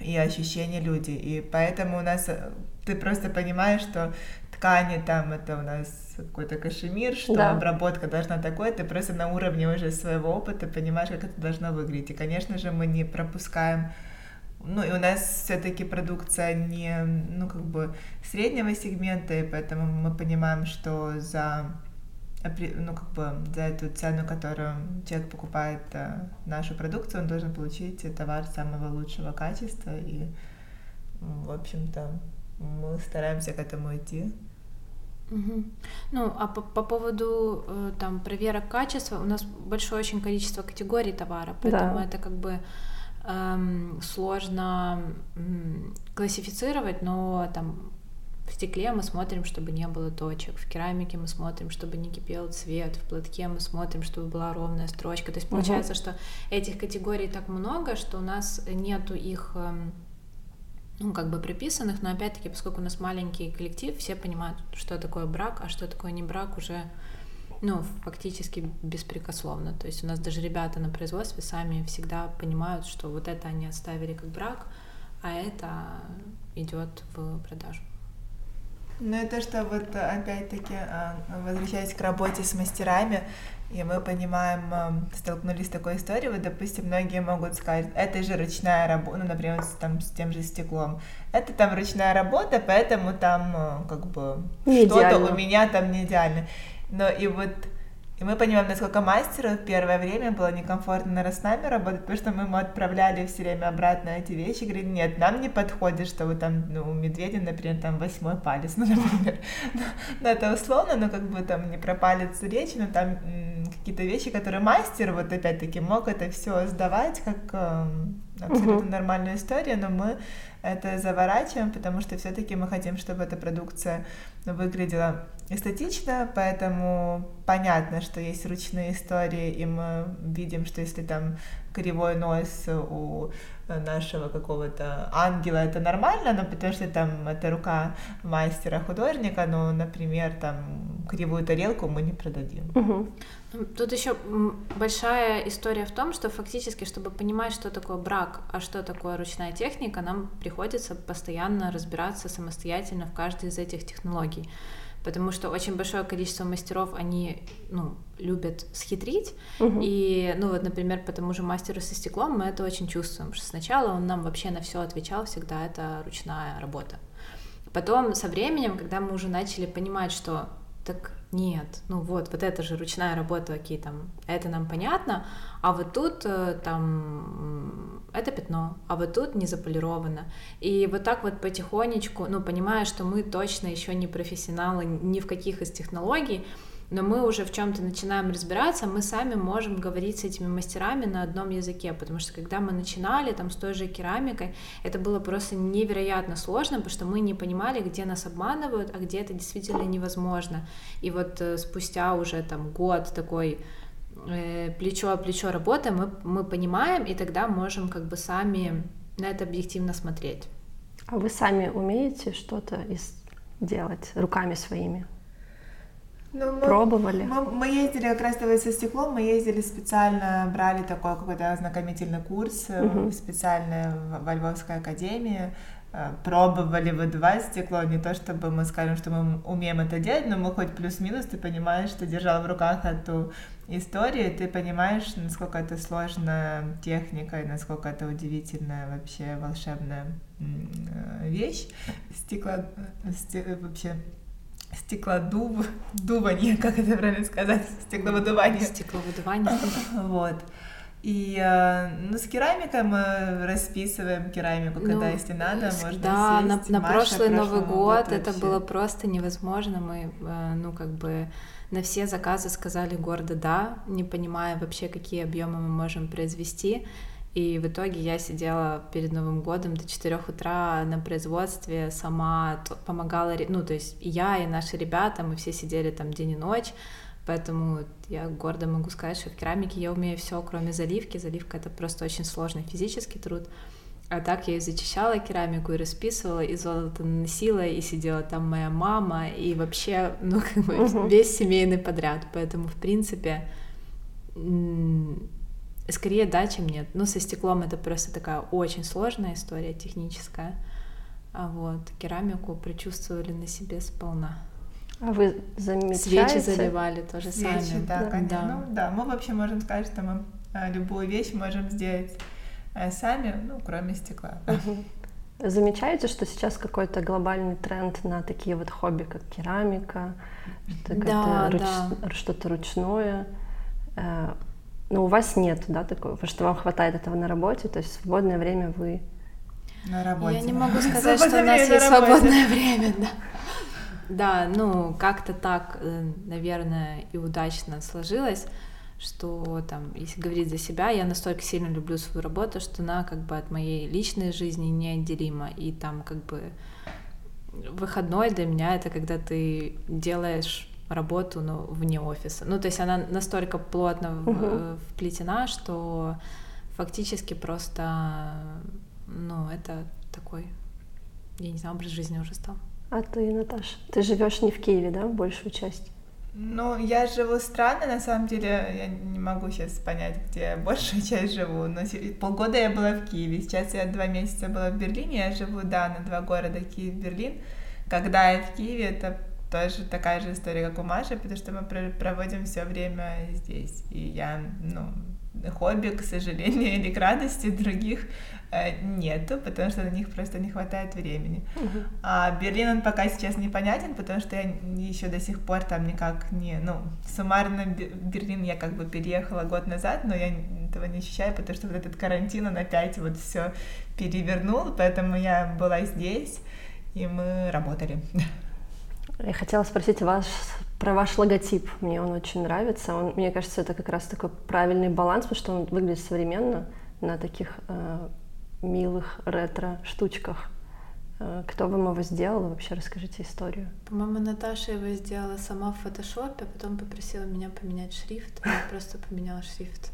и ощущения люди, и поэтому у нас э, ты просто понимаешь, что ткани там это у нас какой-то кашемир, что да. обработка должна такой, ты просто на уровне уже своего опыта понимаешь, как это должно выглядеть. И, конечно же, мы не пропускаем ну и у нас все-таки продукция не, ну как бы среднего сегмента, и поэтому мы понимаем, что за ну, как бы за эту цену, которую человек покупает э, нашу продукцию, он должен получить товар самого лучшего качества. И, в общем-то, мы стараемся к этому идти. Угу. Ну, а по, по поводу э, там проверок качества, у нас большое очень количество категорий товара, поэтому да. это как бы эм, сложно эм, классифицировать, но там в стекле мы смотрим, чтобы не было точек, в керамике мы смотрим, чтобы не кипел цвет, в платке мы смотрим, чтобы была ровная строчка. То есть получается, угу. что этих категорий так много, что у нас нету их эм, ну, как бы приписанных, но опять-таки, поскольку у нас маленький коллектив, все понимают, что такое брак, а что такое не брак уже, ну, фактически беспрекословно. То есть у нас даже ребята на производстве сами всегда понимают, что вот это они оставили как брак, а это идет в продажу. Ну, это что вот опять-таки, а, возвращаясь к работе с мастерами, и мы понимаем, эм, столкнулись с такой историей, вот, допустим, многие могут сказать, это же ручная работа, ну, например, с, там, с тем же стеклом, это там ручная работа, поэтому там, э, как бы, что-то у меня там не идеально. Но и вот и мы понимаем, насколько мастеру первое время было некомфортно с нами работать, потому что мы ему отправляли все время обратно эти вещи, говорили, нет, нам не подходит, что вы там, ну, у медведя, например, там восьмой палец, ну, например. Ну, это условно, но как бы там не про палец речь, но там какие-то вещи, которые мастер, вот опять-таки, мог это все сдавать как э, абсолютно нормальную историю, но мы это заворачиваем, потому что все-таки мы хотим, чтобы эта продукция выглядела эстетично, поэтому понятно, что есть ручные истории, и мы видим, что если там кривой нос у нашего какого-то ангела, это нормально, но потому что там это рука мастера-художника, но, например, там кривую тарелку мы не продадим. Угу. Тут еще большая история в том, что фактически, чтобы понимать, что такое брак, а что такое ручная техника, нам приходится постоянно разбираться самостоятельно в каждой из этих технологий потому что очень большое количество мастеров, они, ну, любят схитрить, угу. и, ну, вот, например, по тому же мастеру со стеклом мы это очень чувствуем, что сначала он нам вообще на все отвечал, всегда это ручная работа. Потом со временем, когда мы уже начали понимать, что так нет, ну вот, вот это же ручная работа, окей, там, это нам понятно, а вот тут э, там это пятно, а вот тут не заполировано. И вот так вот потихонечку, ну, понимая, что мы точно еще не профессионалы ни в каких из технологий, но мы уже в чем-то начинаем разбираться, мы сами можем говорить с этими мастерами на одном языке, потому что когда мы начинали там с той же керамикой, это было просто невероятно сложно, потому что мы не понимали, где нас обманывают, а где это действительно невозможно. И вот э, спустя уже там год такой э, плечо о плечо работы мы, мы понимаем, и тогда можем как бы сами на это объективно смотреть. А вы сами умеете что-то делать руками своими? Ну, мы, Пробовали? Мы, мы ездили как раз со стеклом, мы ездили специально, брали такой какой-то ознакомительный курс угу. специально во Львовской академии, э, пробовали выдувать стекло, не то чтобы мы скажем, что мы умеем это делать, но мы хоть плюс-минус, ты понимаешь, что держал в руках эту историю, ты понимаешь, насколько это сложная техника и насколько это удивительная вообще волшебная вещь. Стекло, вообще стеклодув, дувание, как это правильно сказать, стекловыдувание. Стекловыдувание. Вот. И э, ну, с керамикой мы расписываем керамику, когда ну, если надо, можно Да, сесть. на, на прошлый Новый год это вообще. было просто невозможно. Мы, э, ну, как бы на все заказы сказали гордо да, не понимая вообще, какие объемы мы можем произвести. И в итоге я сидела перед Новым годом до 4 утра на производстве, сама помогала, ну, то есть я и наши ребята, мы все сидели там день и ночь, поэтому я гордо могу сказать, что в керамике я умею все, кроме заливки. Заливка — это просто очень сложный физический труд. А так я и зачищала керамику, и расписывала, и золото наносила, и сидела там моя мама, и вообще, ну, как бы uh-huh. весь семейный подряд. Поэтому, в принципе, скорее да, чем нет. Ну, со стеклом это просто такая очень сложная история техническая. А вот керамику прочувствовали на себе сполна. А вы замечаете? Свечи заливали тоже Свечи, сами. да, да, конечно. Да. Ну, да, мы вообще можем сказать, что мы а, любую вещь можем сделать а, сами, ну, кроме стекла. Замечаете, что сейчас какой-то глобальный тренд на такие вот хобби, как керамика, что-то, да, руч... да. что-то ручное? Но у вас нет, да, такого, что вам хватает этого на работе, то есть свободное время вы... На работе. Я не могу сказать, что у нас есть свободное время, да. Да, ну, как-то так, э, наверное, и удачно сложилось, что там, если говорить за себя, я настолько сильно люблю свою работу, что она как бы от моей личной жизни неотделима. И там как бы выходной для меня это когда ты делаешь работу ну, вне офиса. Ну, то есть она настолько плотно uh-huh. вплетена, что фактически просто, ну, это такой, я не знаю, образ жизни уже стал. А ты, Наташа, ты живешь не в Киеве, да, большую часть? Ну, я живу странно, на самом деле, я не могу сейчас понять, где я большую часть живу, но полгода я была в Киеве, сейчас я два месяца была в Берлине, я живу, да, на два города, Киев, Берлин. Когда я в Киеве, это тоже такая же история, как у Маши, потому что мы проводим все время здесь. И я, ну, хобби, к сожалению, или к радости других э, нету, потому что на них просто не хватает времени. Uh-huh. А Берлин, он пока сейчас непонятен, потому что я еще до сих пор там никак не... Ну, суммарно Берлин я как бы переехала год назад, но я этого не ощущаю, потому что вот этот карантин, он опять вот все перевернул, поэтому я была здесь, и мы работали. Я хотела спросить вас про ваш логотип. Мне он очень нравится. Он, мне кажется, это как раз такой правильный баланс, потому что он выглядит современно на таких э, милых ретро-штучках. Э, кто вам его сделал? Вообще расскажите историю. По-моему, Наташа его сделала сама в фотошопе, а потом попросила меня поменять шрифт. Я просто поменяла шрифт.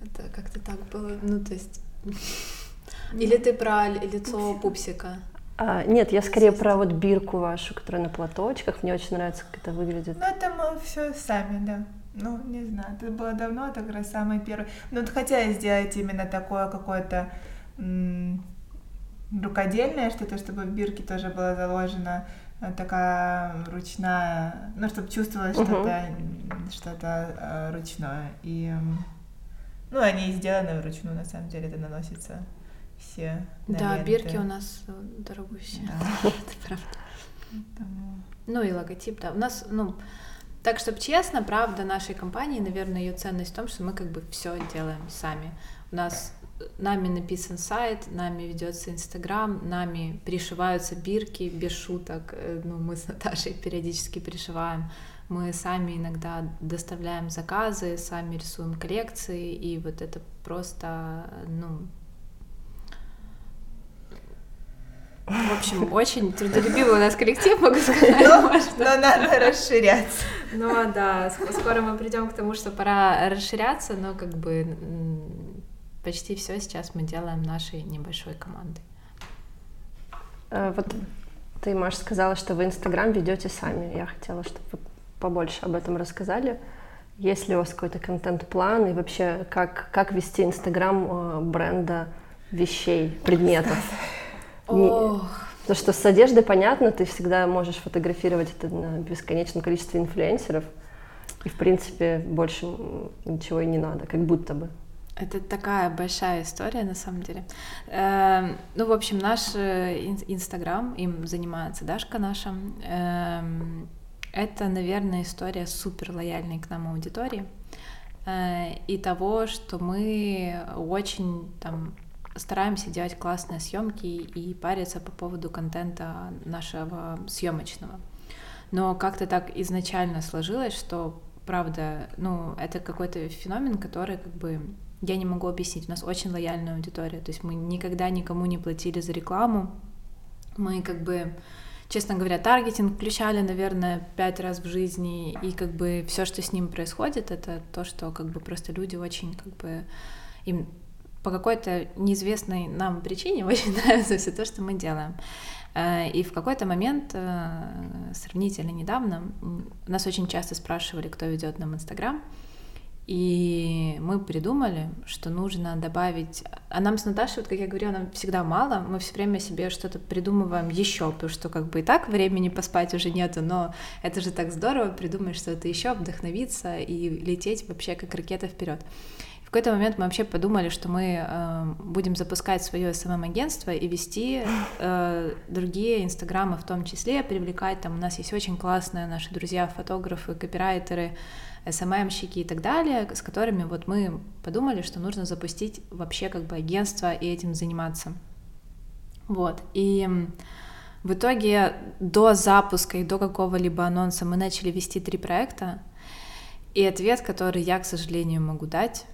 Это как-то так было. Ну, то есть... Или ты про лицо пупсика? А, нет, я скорее про вот бирку вашу, которая на платочках. Мне очень нравится, как это выглядит. Ну, это мы все сами, да. Ну, не знаю, это было давно, это как раз самый первый. Ну, хотя сделать именно такое какое-то м- рукодельное что-то, чтобы в бирке тоже было заложено э, такая ручная, ну, чтобы чувствовалось uh-huh. что-то, что-то э, ручное. И, ну, они сделаны вручную, на самом деле, это наносится все. Да, ленты. бирки у нас э, дорогущие. Да. Это правда. Ну и логотип, да. У нас, ну, так, чтобы честно, правда, нашей компании, наверное, ее ценность в том, что мы как бы все делаем сами. У нас э, нами написан сайт, нами ведется Инстаграм, нами пришиваются бирки без шуток. Э, ну, мы с Наташей периодически пришиваем. Мы сами иногда доставляем заказы, сами рисуем коллекции, и вот это просто, ну, В общем, очень трудолюбивый у нас коллектив, могу сказать. Но, но надо расширяться. Ну а да, скоро мы придем к тому, что пора расширяться, но как бы почти все сейчас мы делаем нашей небольшой командой. Э, вот ты, Маш, сказала, что вы Инстаграм ведете сами. Я хотела, чтобы вы побольше об этом рассказали. Есть ли у вас какой-то контент-план и вообще как, как вести Инстаграм э, бренда вещей, предметов? Не... Потому что с одеждой понятно, ты всегда можешь фотографировать это на бесконечном количестве инфлюенсеров, и в принципе больше ничего и не надо, как будто бы. Это такая большая история, на самом деле. Эм, ну, в общем, наш э, Инстаграм, им занимается Дашка наша. Эм, это, наверное, история супер лояльной к нам аудитории э, и того, что мы очень там стараемся делать классные съемки и париться по поводу контента нашего съемочного. Но как-то так изначально сложилось, что правда, ну, это какой-то феномен, который как бы я не могу объяснить. У нас очень лояльная аудитория, то есть мы никогда никому не платили за рекламу. Мы как бы честно говоря, таргетинг включали, наверное, пять раз в жизни, и как бы все, что с ним происходит, это то, что как бы просто люди очень как бы им по какой-то неизвестной нам причине очень нравится все то, что мы делаем. Э, и в какой-то момент, э, сравнительно недавно, нас очень часто спрашивали, кто ведет нам Инстаграм, и мы придумали, что нужно добавить... А нам с Наташей, вот как я говорила, нам всегда мало, мы все время себе что-то придумываем еще, потому что как бы и так времени поспать уже нету, но это же так здорово придумать что-то еще, вдохновиться и лететь вообще как ракета вперед. Какой-то момент мы вообще подумали, что мы э, будем запускать свое СММ-агентство и вести э, другие инстаграмы в том числе, привлекать. Там, у нас есть очень классные наши друзья, фотографы, копирайтеры, СММщики и так далее, с которыми вот мы подумали, что нужно запустить вообще как бы агентство и этим заниматься. Вот, и в итоге до запуска и до какого-либо анонса мы начали вести три проекта, и ответ, который я, к сожалению, могу дать,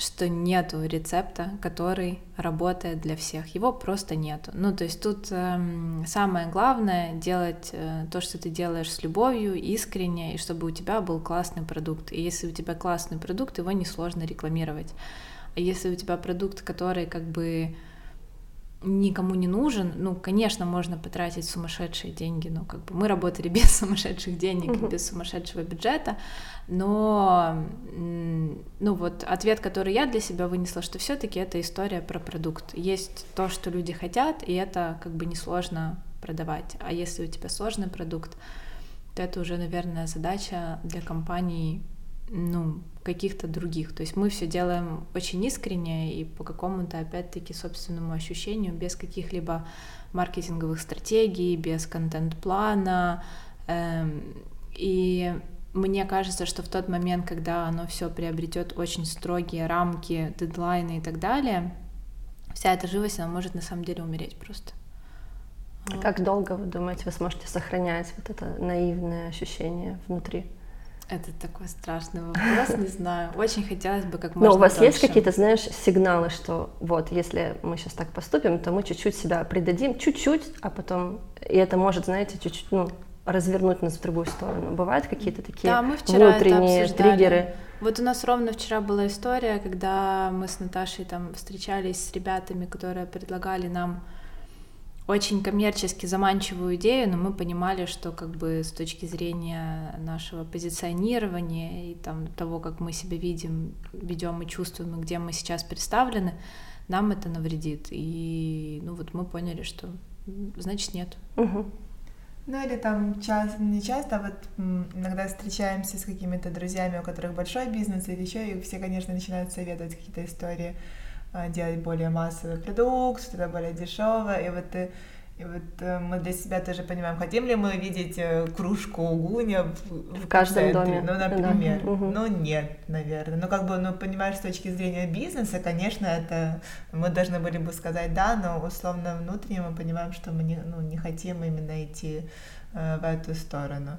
что нету рецепта, который работает для всех. Его просто нету. Ну, то есть тут э, самое главное делать э, то, что ты делаешь с любовью, искренне, и чтобы у тебя был классный продукт. И если у тебя классный продукт, его несложно рекламировать. А если у тебя продукт, который как бы никому не нужен, ну, конечно, можно потратить сумасшедшие деньги, но как бы мы работали без сумасшедших денег, mm-hmm. без сумасшедшего бюджета, но, ну, вот ответ, который я для себя вынесла, что все-таки это история про продукт. Есть то, что люди хотят, и это как бы несложно продавать. А если у тебя сложный продукт, то это уже, наверное, задача для компании ну, каких-то других. То есть мы все делаем очень искренне и по какому-то, опять-таки, собственному ощущению, без каких-либо маркетинговых стратегий, без контент-плана. Эм, и мне кажется, что в тот момент, когда оно все приобретет очень строгие рамки, дедлайны и так далее, вся эта живость, она может на самом деле умереть просто. Как долго, вы думаете, вы сможете сохранять вот это наивное ощущение внутри? Это такой страшный вопрос, не знаю. Очень хотелось бы как можно Но у вас дольше. есть какие-то, знаешь, сигналы, что вот, если мы сейчас так поступим, то мы чуть-чуть себя придадим, чуть-чуть, а потом, и это может, знаете, чуть-чуть, ну, развернуть нас в другую сторону. Бывают какие-то такие да, мы вчера внутренние это триггеры? Вот у нас ровно вчера была история, когда мы с Наташей там встречались с ребятами, которые предлагали нам очень коммерчески заманчивую идею, но мы понимали, что как бы с точки зрения нашего позиционирования и там того, как мы себя видим, ведем и чувствуем, и где мы сейчас представлены, нам это навредит. И ну вот мы поняли, что значит нет. Угу. Ну или там часто, не часто, а вот иногда встречаемся с какими-то друзьями, у которых большой бизнес или еще, и все, конечно, начинают советовать какие-то истории делать более массовый продукт, что-то более дешевое, и вот ты и вот э, мы для себя тоже понимаем, хотим ли мы видеть э, кружку гуня в, в каждом доме. Ну, например. Да. Ну, нет, наверное. Ну, как бы, ну, понимаешь, с точки зрения бизнеса, конечно, это мы должны были бы сказать да, но условно внутренне мы понимаем, что мы не, ну, не хотим именно идти э, в эту сторону.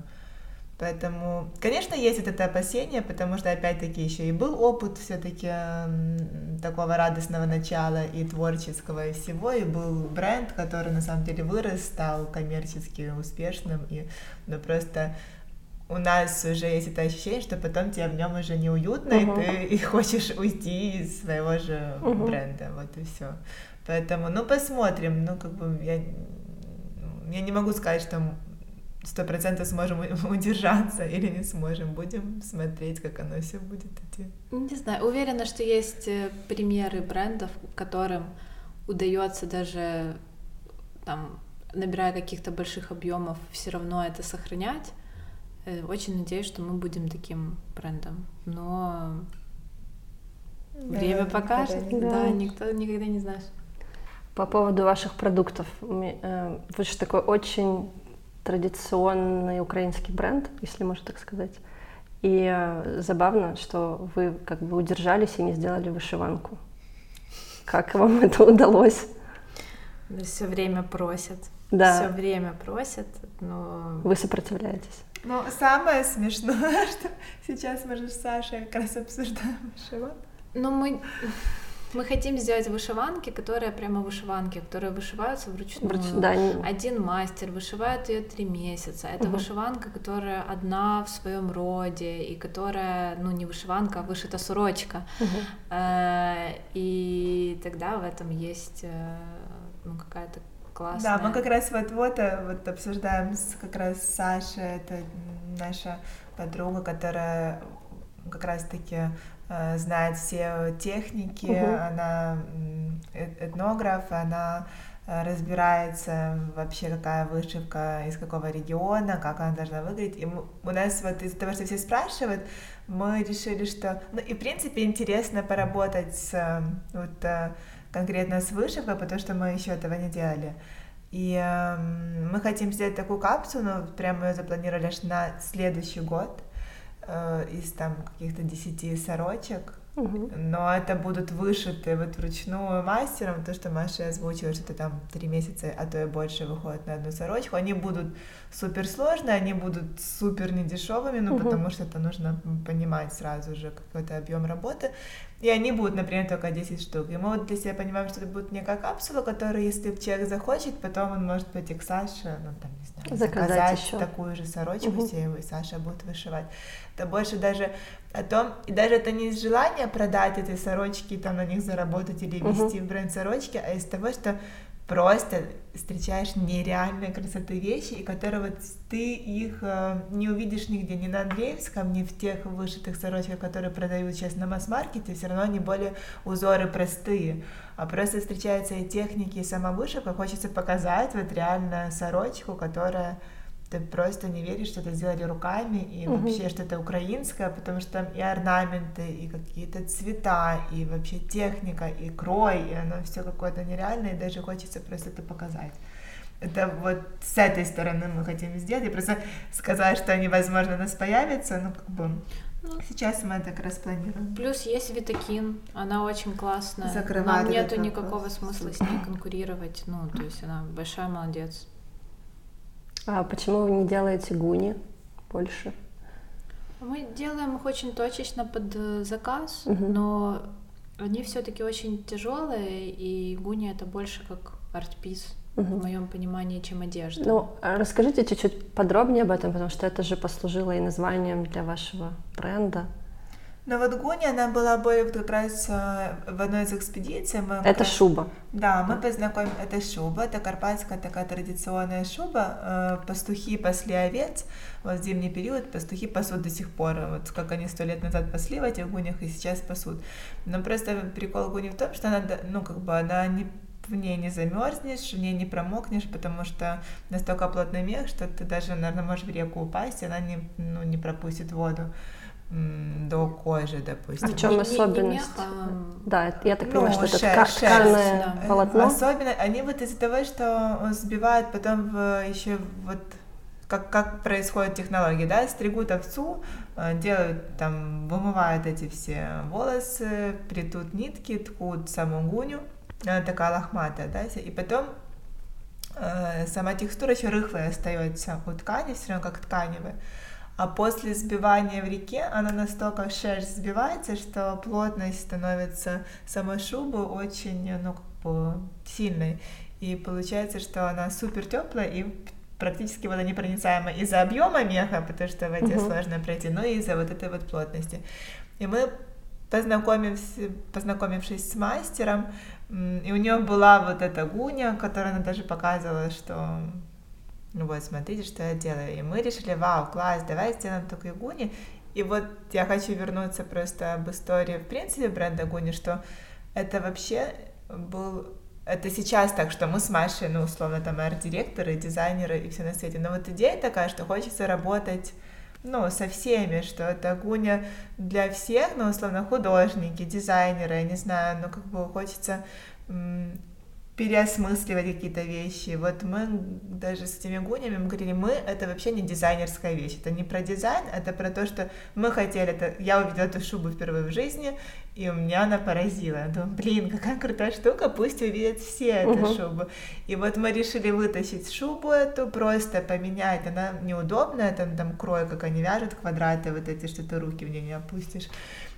Поэтому, конечно, есть вот это опасение, потому что, опять-таки, еще и был опыт все-таки такого радостного начала и творческого и всего, и был бренд, который на самом деле вырос, стал коммерчески успешным, и ну, просто у нас уже есть это ощущение, что потом тебе в нем уже неуютно, uh-huh. и ты и хочешь уйти из своего же uh-huh. бренда, вот и все. Поэтому, ну, посмотрим, ну, как бы я, я не могу сказать, что сто процентов сможем удержаться или не сможем. Будем смотреть, как оно все будет идти. Не знаю, уверена, что есть э, примеры брендов, которым удается даже там, набирая каких-то больших объемов, все равно это сохранять. Э, очень надеюсь, что мы будем таким брендом. Но да, время покажет, да. да, никто никогда не знаешь. По поводу ваших продуктов, вы же такой очень традиционный украинский бренд, если можно так сказать. И э, забавно, что вы как бы удержались и не сделали вышиванку. Как вам это удалось? Да, все время просят. Да. Все время просят, но... Вы сопротивляетесь. Ну, самое смешное, что сейчас мы же с Сашей как раз обсуждаем вышиванку. Ну, мы, мы хотим сделать вышиванки, которые прямо вышиванки, которые вышиваются вручную. Вруч- да, не- Один мастер вышивает ее три месяца. Это Мгм. вышиванка, которая одна в своем роде, и которая, ну, не вышиванка, а вышита сорочка. Мгм. Э, И тогда в этом есть э, ну, какая-то классная... Да, мы как раз вот-вот э, вот обсуждаем с, как раз с Сашей, это наша подруга, которая как раз-таки э, знает все техники, Мгм. она э- этнограф, она э, разбирается вообще, какая вышивка из какого региона, как она должна выглядеть. И мы- у нас вот из-за того, что все спрашивают, мы решили, что... Ну и в принципе интересно поработать с, э, вот, э, конкретно с вышивкой, потому что мы еще этого не делали. И эм, мы хотим сделать такую капсулу, прямо ее запланировали аж на следующий год э, из там каких-то 10 сорочек. Но это будут вышиты вот вручную мастером, то, что Маша озвучила, что там три месяца, а то и больше выходит на одну сорочку. Они будут супер сложные, они будут супер недешевыми, ну, Мгм. потому что это нужно понимать сразу же какой-то объем работы. И они будут, например, только 10 штук. И мы вот для себя понимаем, что это будет некая капсула, которая, если человек захочет, потом он может пойти к Саше, ну, там, не знаю, Заказать заказать ещё. такую же сорочку Мгм. себе, и Саша будет вышивать. Это больше даже о том, и даже это не из желания продать эти сорочки, там на них заработать или вести в бренд сорочки, а из того, что просто встречаешь нереальной красоты вещи, и которые вот ты их э, не увидишь нигде, ни на Андреевском, ни в тех вышитых сорочках, которые продают сейчас на масс-маркете, все равно они более узоры простые, а просто встречаются и техники, и сама вышивка, хочется показать вот реально сорочку, которая ты просто не веришь, что это сделали руками, и Мгм. вообще, что это украинское, потому что там и орнаменты, и какие-то цвета, и вообще техника, и крой, и оно все какое-то нереальное, и даже хочется просто это показать. Это вот с этой стороны мы хотим сделать. Я просто сказала, что они, возможно, у нас появятся, ну, как бы, Ну. сейчас мы это как раз планируем. Плюс есть Витакин, она очень классная. Закрывает Нам нету вопрос. никакого смысла с ней конкурировать. Ну, то есть она большая молодец. А почему вы не делаете гуни больше? Мы делаем их очень точечно под э, заказ, Мгм. но они все-таки очень тяжелые, и гуни это больше как арт-пис Мгм. в моем понимании, чем одежда. Ну, а расскажите чуть-чуть подробнее об этом, потому что это же послужило и названием для вашего бренда. Но вот Гуни, она была более как раз в одной из экспедиций. Мы Это раз- шуба. Да, мы познакомились, это шуба, это карпатская такая традиционная шуба. Э, Пастухи пасли овец, вот в зимний период пастухи пасут до сих пор, вот как они сто лет назад пасли в этих гунях и сейчас пасут. Но просто прикол гуни в том, что она, ну как бы она не в ней не замерзнешь, в ней не промокнешь, потому что настолько плотный мех, что ты даже, наверное, можешь в реку упасть, и она не, ну, не пропустит воду до кожи, допустим. В чем Не- не- не особенность? мех, а, Да, я так Ну, понимаю, что это шер- тка- шерсть, тканое да. полотно. Особенно они вот из-за того, что он сбивает потом в еще вот как, как происходит технология, да, стригут овцу, э, делают там, вымывают эти все волосы, плетут нитки, ткут саму гуню, она такая лохматая, да, и потом э, сама текстура еще рыхлая остается у ткани, все равно как тканевая. А после сбивания в реке она настолько шерсть сбивается, что плотность становится самой шубы очень, ну, как бы сильной. И получается, что она супер теплая и практически водонепроницаемая из-за объема меха, потому что в воде Мгм. сложно пройти, но и из-за вот этой вот плотности. И мы познакомившись, познакомившись с мастером, и у нее была вот эта гуня, которая она даже показывала, что вот, смотрите, что я делаю. И мы решили, вау, класс, давай сделаем такую гуни. И вот я хочу вернуться просто об истории, в принципе, бренда Гуни, что это вообще был... Это сейчас так, что мы с Машей, ну, условно, там, арт-директоры, дизайнеры и все на свете. Но вот идея такая, что хочется работать ну, со всеми, что это гуня для всех, ну, условно, художники, дизайнеры, я не знаю, ну, как бы хочется переосмысливать какие-то вещи. Вот мы даже с этими гунями, мы говорили, мы — это вообще не дизайнерская вещь, это не про дизайн, это про то, что мы хотели, это... я увидела эту шубу впервые в жизни, и у меня она поразила. Я думаю, блин, какая крутая штука, пусть увидят все эту Мгм. шубу. И вот мы решили вытащить шубу эту, просто поменять, она неудобная, там, там крой, как они вяжут, квадраты вот эти, что ты руки в нее не опустишь.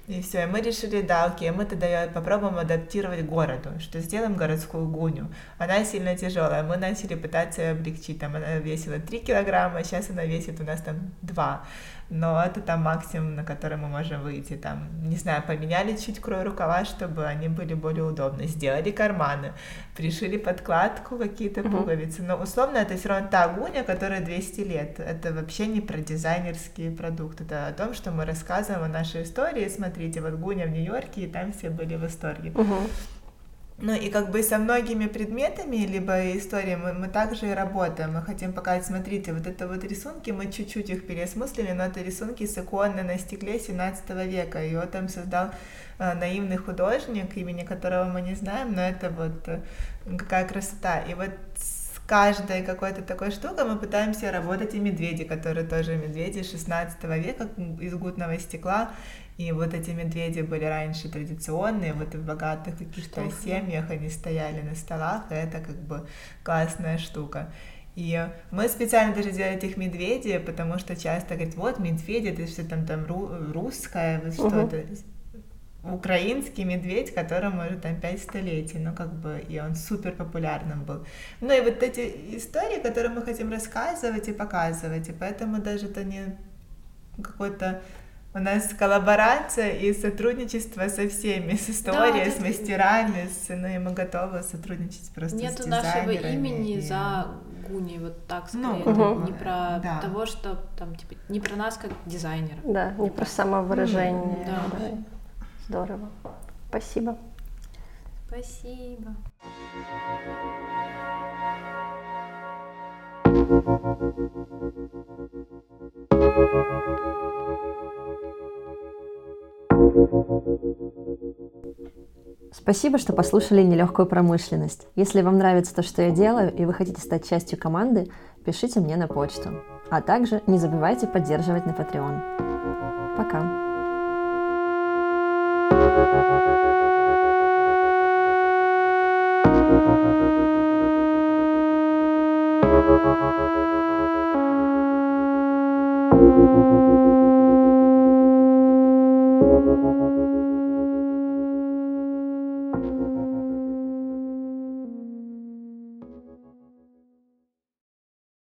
И все, и мы решили, да, окей, мы тогда попробуем адаптировать городу, что сделаем городскую гуню. Она сильно тяжелая, мы начали пытаться облегчить, там она весила 3 килограмма, сейчас она весит у нас там 2 но это там максимум, на который мы можем выйти, там, не знаю, поменяли чуть крой рукава, чтобы они были более удобны, сделали карманы, пришили подкладку, какие-то uh-huh. пуговицы, но условно это все равно та гуня, которая 200 лет, это вообще не про дизайнерские продукты, это о том, что мы рассказываем о нашей истории, смотрите, вот гуня в Нью-Йорке, и там все были в восторге. Uh-huh. Ну и как бы со многими предметами, либо историями мы, мы также и работаем. Мы хотим показать, смотрите, вот это вот рисунки, мы чуть-чуть их переосмыслили, но это рисунки с иконы на стекле 17 века. Его там создал э, наивный художник, имени которого мы не знаем, но это вот э, какая красота. И вот с каждой какой-то такой штукой мы пытаемся работать и медведи, которые тоже медведи 16 века из гутного стекла. И вот эти медведи были раньше традиционные, вот в богатых каких-то семьях они стояли на столах, и это как бы классная штука. И мы специально даже делали этих медведей, потому что часто говорят, вот медведи, это все там, там русское, вот uh-huh. что-то. Украинский медведь, которому уже там пять столетий, ну как бы, и он супер популярным был. Ну и вот эти истории, которые мы хотим рассказывать и показывать, и поэтому даже это не какой-то у нас коллаборация и сотрудничество со всеми, с историей, да, с мастерами, с, ну и мы готовы сотрудничать просто Нету с нашего имени и... за Гуни, вот так ну, скорее, ну, не про да. того, что там, типа, не про нас как дизайнеров. Да, не про самовыражение. Да. да. Здорово. Спасибо. Спасибо. Спасибо, что послушали нелегкую промышленность. Если вам нравится то, что я делаю, и вы хотите стать частью команды, пишите мне на почту. А также не забывайте поддерживать на Patreon. Пока. Thank you.